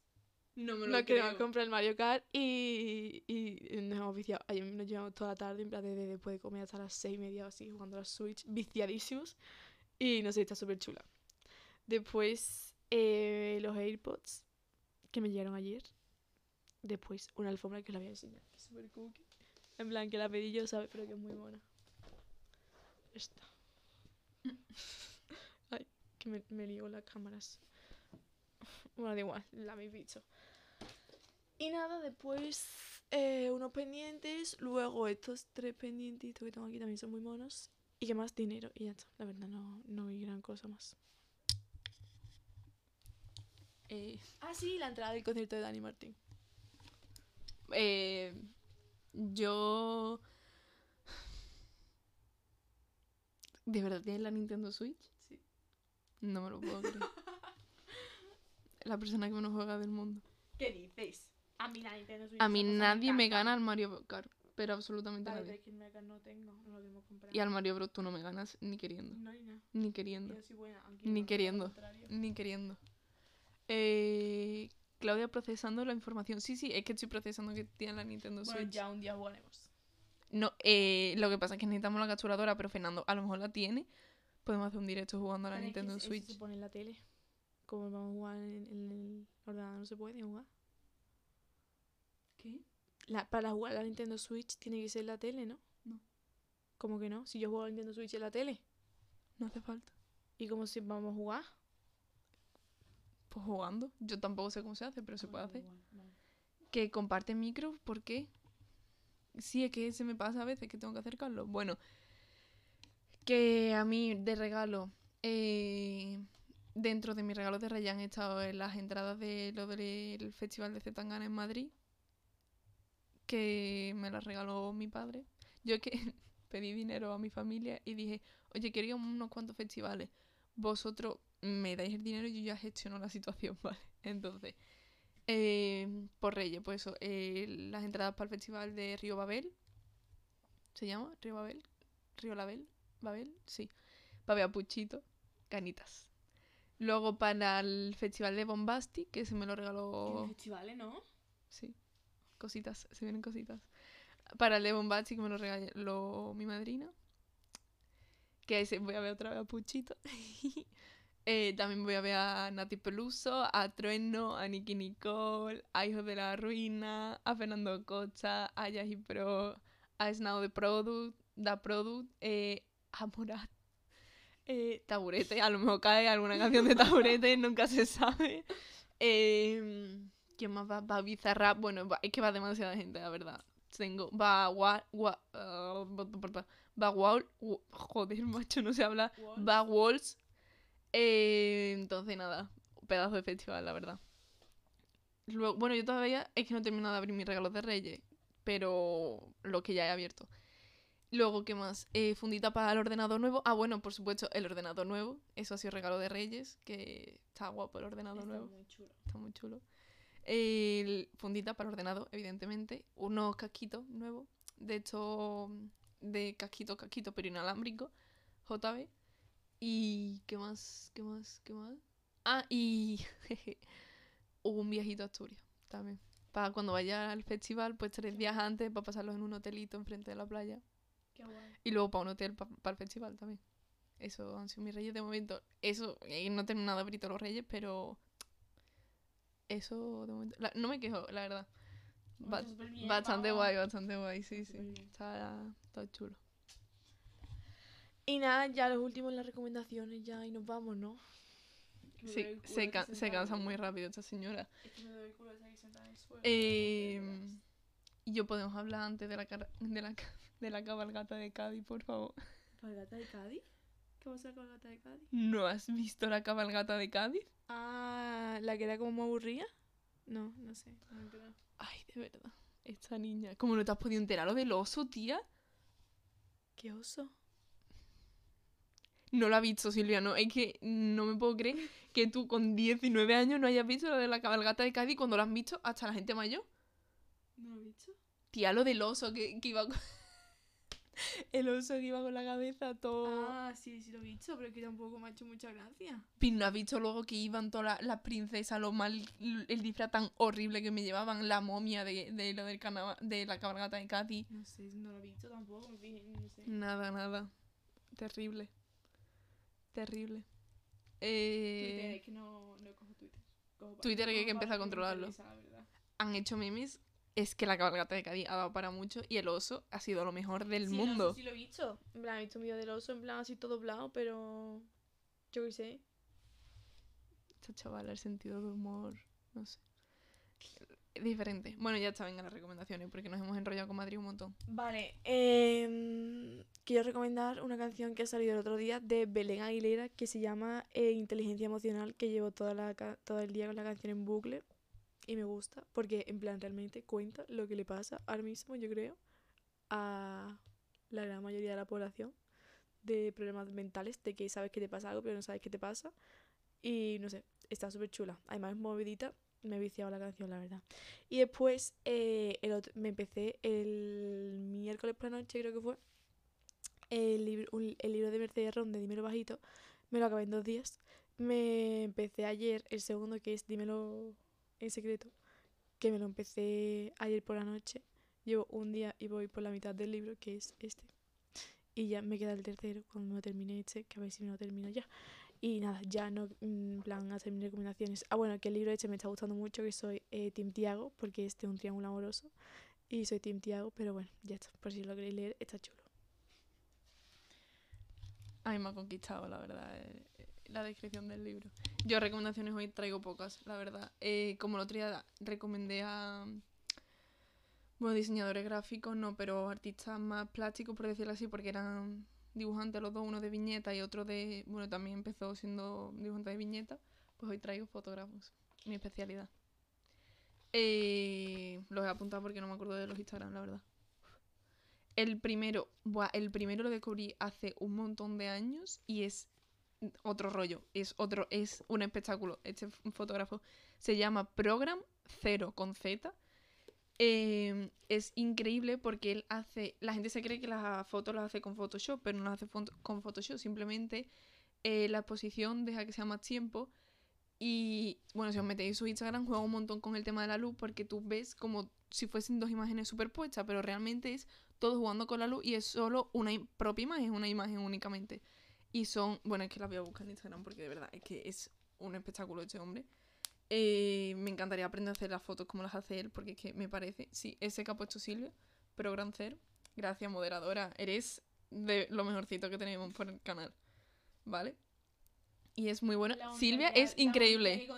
No me No queremos comprar el Mario Kart y, y nos hemos viciado. Ayer nos llevamos toda la tarde, en plan, desde después de comer hasta las seis y media o así, jugando a la Switch, viciadísimos. Y no sé, está súper chula. Después, eh, los AirPods, que me llegaron ayer. Después, una alfombra que os la voy a enseñar, que es súper cookie. En plan, que la pedí yo, ¿sabes? Pero que es muy buena. Esta. Que me, me lío las cámaras. Bueno, da igual, la habéis visto. Y nada, después eh, unos pendientes, luego estos tres pendientitos que tengo aquí también son muy monos. Y que más dinero, y ya está. La verdad, no, no hay gran cosa más. Eh, Ah, sí, la entrada del concierto de Dani Martín. eh, yo... ¿De verdad tienes la Nintendo Switch? No me lo puedo creer. la persona que menos juega del mundo. ¿Qué dices? A mí Switch. A mí nadie me gana al Mario Kart, pero absolutamente Vale, nadie. pero es que el Mega no tengo, no lo tengo comprado. Y al Mario Bros tú no me ganas ni queriendo. No. Ni queriendo. Yo soy buena, aunque Ni no, queriendo. Ni queriendo. Eh, Claudia procesando la información. Sí, sí, es que estoy procesando que tiene la Nintendo Bueno, Switch. ya un día jugaremos. No, eh, lo que pasa es que necesitamos la capturadora, pero Fernando a lo mejor la tiene. Podemos hacer un directo jugando a la Pero es que Nintendo eso Switch. se pone en la tele. Como vamos a jugar en, en el ordenador, no se puede jugar. ¿Qué? La, para jugar a la Nintendo Switch tiene que ser la tele, ¿no? No. ¿Cómo que no? Si yo juego a la Nintendo Switch en la tele. No hace falta. ¿Y cómo si vamos a jugar? Pues jugando. Yo tampoco sé cómo se hace, pero se puede hacer. Igual, vale. Que comparte micro, ¿por qué? Sí, es que se me pasa a veces que tengo que acercarlo. Bueno, que a mí de regalo, eh, dentro de mis regalos de Reyes han estado en las entradas de lo del Festival de Zetangana en Madrid, que me las regaló mi padre. Yo que pedí dinero a mi familia y dije, oye, quiero ir a unos cuantos festivales. Vosotros me dais el dinero y yo ya gestiono la situación, ¿vale? Entonces, eh, por Reyes, pues eso, eh, las entradas para el festival de Río Babel. ¿Se llama? ¿Río Babel? ¿Río Label? ¿Babel? Sí. Para ver a Puchito, ganitas. Luego para el festival de Bombasti, que se me lo regaló. festivales, ¿no? Sí, cositas, se vienen cositas. Para el de Bombasti, que me lo regaló mi madrina. Que voy a ver otra vez a Puchito. Eh, también voy a ver a Nati Peluso, a Trueno, a Nicky Nicole, a Hijos de la Ruina, a Fernando Cocha, a Yahi Pro, a Snow de Product, Da Product, eh, a Morat, eh, Taburete, a lo mejor cae alguna canción de Taburete, nunca se sabe. Eh, ¿Quién más va? Va Bizarrap, bueno, va- es que va demasiada gente, la verdad. Tengo, va Wa, Wa- ah, va Wall, joder, macho, no se habla. Va Walls. Eh, entonces, nada, pedazo de festival, la verdad. Luego, bueno, yo todavía es que no he terminado de abrir mis regalos de Reyes, pero lo que ya he abierto. Luego, ¿qué más? Eh, fundita para el ordenador nuevo. Ah, bueno, por supuesto, el ordenador nuevo. Eso ha sido regalo de Reyes, que está guapo el ordenador nuevo. muy chulo. Está muy chulo. El fundita para el ordenador, evidentemente. Unos casquitos nuevos. De hecho, de casquito, casquito, pero inalámbrico. JB. Y. ¿Qué más? ¿Qué más? ¿Qué más? Ah, y. un viajito a Asturias también. Para cuando vaya al festival, pues tres días antes, para pasarlos en un hotelito enfrente de la playa. Qué guay. Y luego para un hotel para el festival también. Eso han sido mis reyes de momento. Eso, eh, no he terminado de abrir todos los reyes, pero. Eso de momento. la- no me quejo, la verdad. Ba- bien, bastante vamos. guay, bastante guay, sí, sí. Está, está chulo. Y nada, ya los últimos las recomendaciones ya y nos vamos, ¿no? Que Sí, se, se cansa muy rápido esta señora. Es que me el culo de sentada en el suelo. Eh, y yo podemos hablar antes de la, cara- de, la, ca- de la cabalgata de Cádiz, por favor. ¿Cabalgata de Cádiz? ¿Qué va a ser la cabalgata de Cádiz? ¿No has visto la cabalgata de Cádiz? Ah, ¿la que era como muy aburrida? No, no sé. No me. Ay, de verdad. Esta niña. ¿Cómo no te has podido enterar lo del oso, tía? ¿Qué oso? No lo ha visto, Silvia, no. Es que no me puedo creer que tú con 19 años no hayas visto lo de la cabalgata de Cádiz cuando lo has visto hasta la gente mayor. ¿No lo he visto? Tía, lo del oso que, que iba. El oso que iba con la cabeza todo... Ah, sí, sí lo he visto, pero es que tampoco me ha hecho mucha gracia. Pin, ¿no has visto luego que iban todas las las princesas, lo mal, el disfraz tan horrible que me llevaban, la momia de, de lo del carnaval, de la cabalgata de Katy? No sé, no lo he visto tampoco, en fin, no sé. Nada, nada. Terrible. Terrible. Twitter, Eh, es que no, no cojo Twitter. Cojo Twitter que hay que cojo empezar a que controlarlo. la han hecho memes. Es que la cabalgata de Cádiz ha dado para mucho y el oso ha sido lo mejor del Sí, el oso mundo. sí lo he visto. En plan, he visto un vídeo del oso, en plan así todo doblado, pero. Yo qué sé. Esta chavala, el sentido de humor, no sé. Diferente. Bueno, ya está, venga las recomendaciones, porque nos hemos enrollado con Madrid un montón. Vale, eh, quiero recomendar una canción que ha salido el otro día de Belén Aguilera que se llama eh, Inteligencia Emocional, que llevo toda la, todo el día con la canción en bucle y me gusta porque en plan realmente cuenta lo que le pasa ahora mismo, yo creo, a la gran mayoría de la población de problemas mentales, de que sabes que te pasa algo pero no sabes qué te pasa y no sé, está súper chula. Además es movidita, me he viciado la canción, la verdad. Y después eh, el me empecé el miércoles por la noche, creo que fue, el libro, el libro de Mercedes Ron de Dímelo Bajito. Me lo acabé en dos días. Me empecé ayer el segundo, que es Dímelo en secreto, que me lo empecé ayer por la noche. Llevo un día y voy por la mitad del libro, que es este. Y ya me queda el tercero, cuando me termine este, que a ver si me lo termino ya. Y nada, ya no, en plan, hacer mis recomendaciones. Ah, bueno, que el libro este me está gustando mucho, que soy eh, Team Tiago, porque este es un triángulo amoroso. Y soy Team Tiago, pero bueno, ya está. Por si lo queréis leer, está chulo. A mí me ha conquistado, la verdad, eh, la descripción del libro. Yo recomendaciones hoy traigo pocas, la verdad. Eh, como el otro día recomendé a, bueno, diseñadores gráficos, no, pero artistas más plásticos, por decirlo así, porque eran dibujantes los dos, uno de viñeta y otro de, bueno, también empezó siendo dibujante de viñeta, pues hoy traigo fotógrafos, mi especialidad. Eh, los he apuntado porque no me acuerdo de los Instagram, la verdad. El primero, buah, el primero lo descubrí hace un montón de años y es otro rollo, es otro, es un espectáculo. Este fotógrafo se llama Program Cero con Z. Eh, es increíble porque él hace, la gente se cree que las fotos las hace con Photoshop, pero no las hace con Photoshop, simplemente eh, la exposición deja que sea más tiempo. Y bueno, si os metéis en su Instagram, juega un montón con el tema de la luz porque tú ves como si fuesen dos imágenes superpuestas, pero realmente es todo jugando con la luz y es solo una propia imagen, una imagen únicamente. Y son, bueno, es que la voy a buscar en Instagram porque de verdad es que es un espectáculo este hombre. Eh, me encantaría aprender a hacer las fotos como las hace él porque es que me parece, sí, ese que ha puesto Silvia, pero gran. Gracias, moderadora. Eres de lo mejorcito que tenemos por el canal. ¿Vale? Y es muy bueno. Silvia es increíble.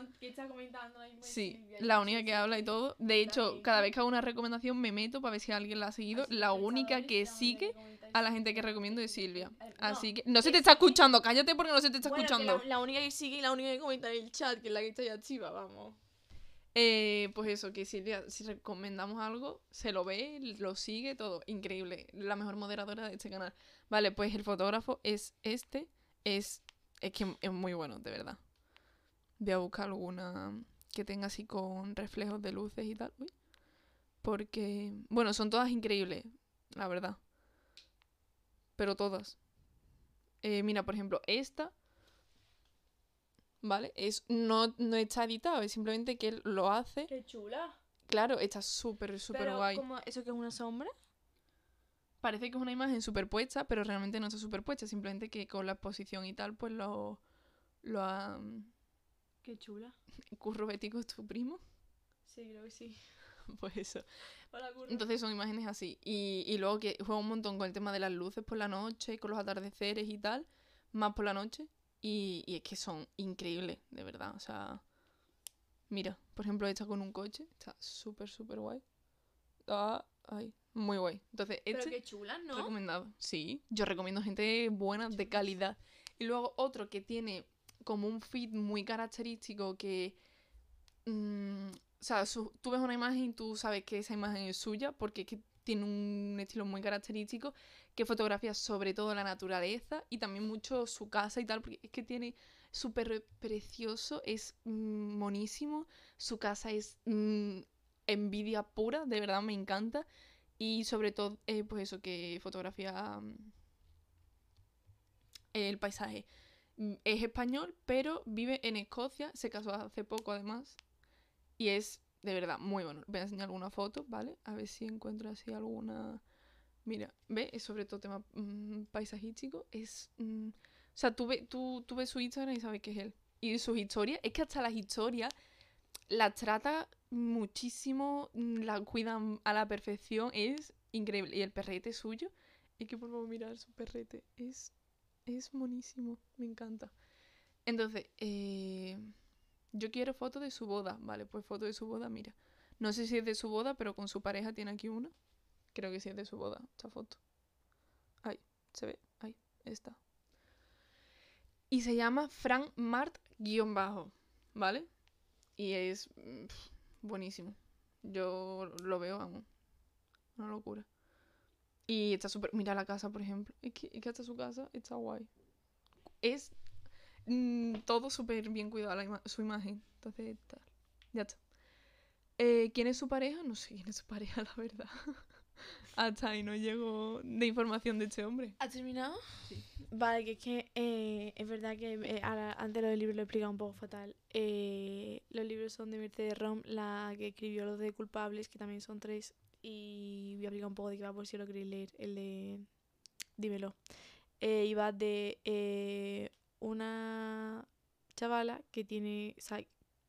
Sí, la única que habla y todo. De hecho, cada vez que hago una recomendación me meto para ver si alguien la ha seguido. La única que sigue a la gente que recomiendo es Silvia. Así que no se te está escuchando, cállate porque no se te está escuchando. La, única que sigue y la única que comenta en el chat, que es la que está ya activa, vamos. Eh, pues eso, que Silvia, si recomendamos algo, se lo ve, lo sigue, todo. Increíble. La mejor moderadora de este canal. Vale, pues el fotógrafo es este. Es, es que es muy bueno, de verdad. Voy a buscar alguna que tenga así con reflejos de luces y tal. Uy. Porque, bueno, son todas increíbles, la verdad. Pero todas. Eh, mira, por ejemplo, esta. ¿Vale? Es, no, no está editado, es simplemente que él lo hace. Qué chula. Claro, está súper, súper guay. como, ¿eso que es una sombra? Parece que es una imagen superpuesta, pero realmente no está superpuesta. Simplemente que con la exposición y tal, pues lo, lo ha... Qué chula. Curro Bético es tu primo. Sí, creo que sí. Pues eso. Hola, Curro. Entonces son imágenes así. Y, y luego que juega un montón con el tema de las luces por la noche, con los atardeceres y tal. Más por la noche. Y, y es que son increíbles, de verdad. O sea... Mira, por ejemplo, esta con un coche. Está súper, súper guay. Ah, ay, muy guay. Entonces, Pero este... qué ¿no? Recomendado. Sí, yo recomiendo gente buena, de calidad. Y luego otro que tiene como un feed muy característico que... mm, o sea, su- tú ves una imagen y tú sabes que esa imagen es suya porque es que tiene un estilo muy característico que fotografía sobre todo la naturaleza y también mucho su casa y tal, porque es que tiene súper precioso, es mm, monísimo, su casa es mm, envidia pura, de verdad me encanta. Y sobre todo, eh, pues eso, que fotografía mm, el paisaje. Mm, Es español, pero vive en Escocia, se casó hace poco además. Y es de verdad muy bueno. Voy a enseñar alguna foto, ¿vale? A ver si encuentro así alguna... Mira, ve, es sobre todo tema mm, paisajístico. Es... mm, o sea, tú, ve- tú, tú ves su Instagram y sabes que es él. Y sus historias, es que hasta las historias las trata muchísimo, mm, la cuidan a la perfección, es increíble. Y el perrete suyo, es que por favor mirar su perrete, es, es monísimo, me encanta. Entonces, eh, yo quiero foto de su boda, vale, pues foto de su boda, mira. No sé si es de su boda, pero con su pareja tiene aquí una. Creo que sí es de su boda, esta foto. Ahí, se ve, ahí, está. Y se llama Frank Mart guion bajo, ¿vale? Y es buenísimo. Yo lo veo, vamos. Una locura. Y está súper... Mira la casa, por ejemplo. Es que, es que hasta su casa está guay. Es mm, todo súper bien cuidado, la ima- su imagen. Entonces, tal. Ya está. Eh, ¿Quién es su pareja? No sé quién es su pareja, la verdad. Hasta ahí no llego de información de este hombre. ¿Has terminado? Sí. Vale, que es que eh, es verdad que eh, ahora, antes lo del libro lo he explicado un poco fatal. Eh, los libros son de Mercedes Rom, la que escribió los de culpables, que también son tres. Y voy a explicar un poco de qué va por si lo queréis leer. El de. Dímelo. Eh, va de eh, una chavala que tiene. o sea,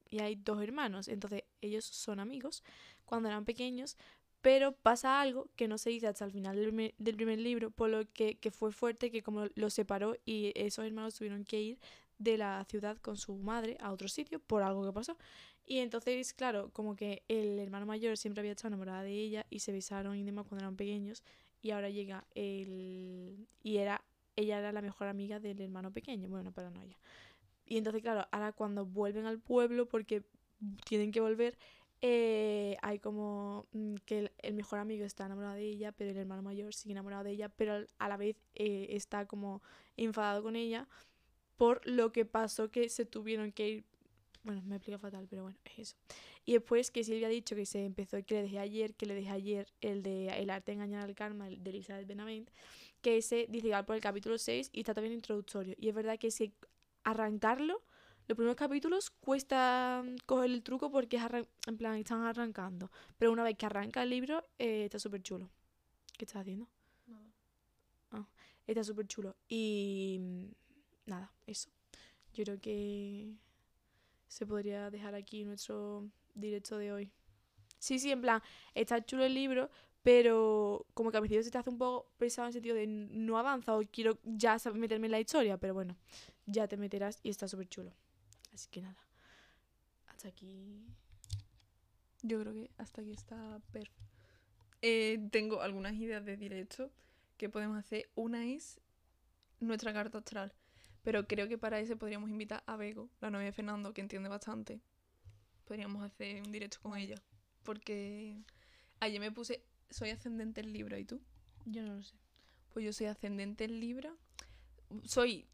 y hay dos hermanos. Entonces, ellos son amigos cuando eran pequeños. Pero pasa algo que no se dice hasta el final del primer, libro, por lo que, que fue fuerte, que como los separó y esos hermanos tuvieron que ir de la ciudad con su madre a otro sitio por algo que pasó. Y entonces, claro, como que el hermano mayor siempre había estado enamorada de ella y se besaron y demás cuando eran pequeños. Y ahora llega el... Y era... Ella era la mejor amiga del hermano pequeño. Bueno, pero no ella. Y entonces, claro, ahora cuando vuelven al pueblo, porque tienen que volver, eh, hay como mm, que el, el mejor amigo está enamorado de ella, pero el hermano mayor sigue enamorado de ella, pero a la vez eh, está como enfadado con ella por lo que pasó que se tuvieron que ir. Bueno, me explica fatal, pero bueno, es eso. Y después que Silvia ha dicho que se empezó, que le dejé ayer, que le dejé ayer el de El arte de engañar al karma, el de Elizabeth Benavent, que ese dice que va por el capítulo 6 y está también introductorio. Y es verdad que ese arrancarlo, los primeros capítulos cuesta mm, coger el truco porque es en plan están arrancando. Pero una vez que arranca el libro, eh, está súper chulo. ¿Qué estás haciendo? Está súper chulo. Y mm, nada, eso. Yo creo que se podría dejar aquí nuestro directo de hoy. Sí, sí, en plan, está chulo el libro, pero como que al principio se te hace un poco pesado en el sentido de no avanza o quiero ya meterme en la historia, pero bueno, ya te meterás y está súper chulo. Así que nada, hasta aquí. Yo creo que hasta aquí está perfecto. Eh, tengo algunas ideas de directo que podemos hacer. Una es nuestra carta astral. Pero creo que para ese podríamos invitar a Bego, la novia de Fernando, que entiende bastante. Podríamos hacer un directo con ella. Porque ayer me puse, soy ascendente en Libra, ¿y tú? Yo no lo sé. Pues yo soy ascendente en Libra. Soy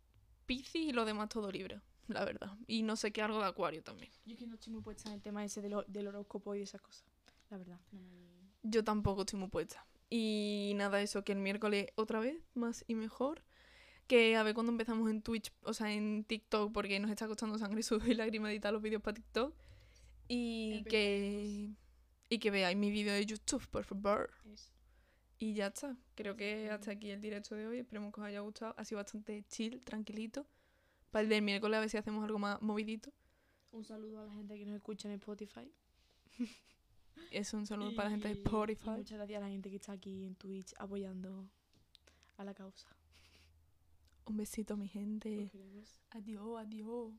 Piscis y lo demás todo Libra, la verdad. Y no sé qué algo de Acuario también. Yo que no estoy muy puesta en el tema ese del, del horóscopo y esas cosas. La verdad. No me... Yo tampoco estoy muy puesta. Y nada, eso, que el miércoles otra vez, más y mejor. Que a ver cuando empezamos en Twitch, o sea, en TikTok, porque nos está costando sangre, sudor y lágrimas editar los vídeos para TikTok. Y que, y que veáis mi vídeo de YouTube, por favor. Y ya está. Creo que hasta aquí el directo de hoy. Esperemos que os haya gustado. Ha sido bastante chill, tranquilito. Para el del miércoles a ver si hacemos algo más movidito. Un saludo a la gente que nos escucha en Spotify. Eso, un saludo para la gente de Spotify. muchas gracias a la gente que está aquí en Twitch apoyando a la causa. Un besito, mi gente. Adiós, adiós.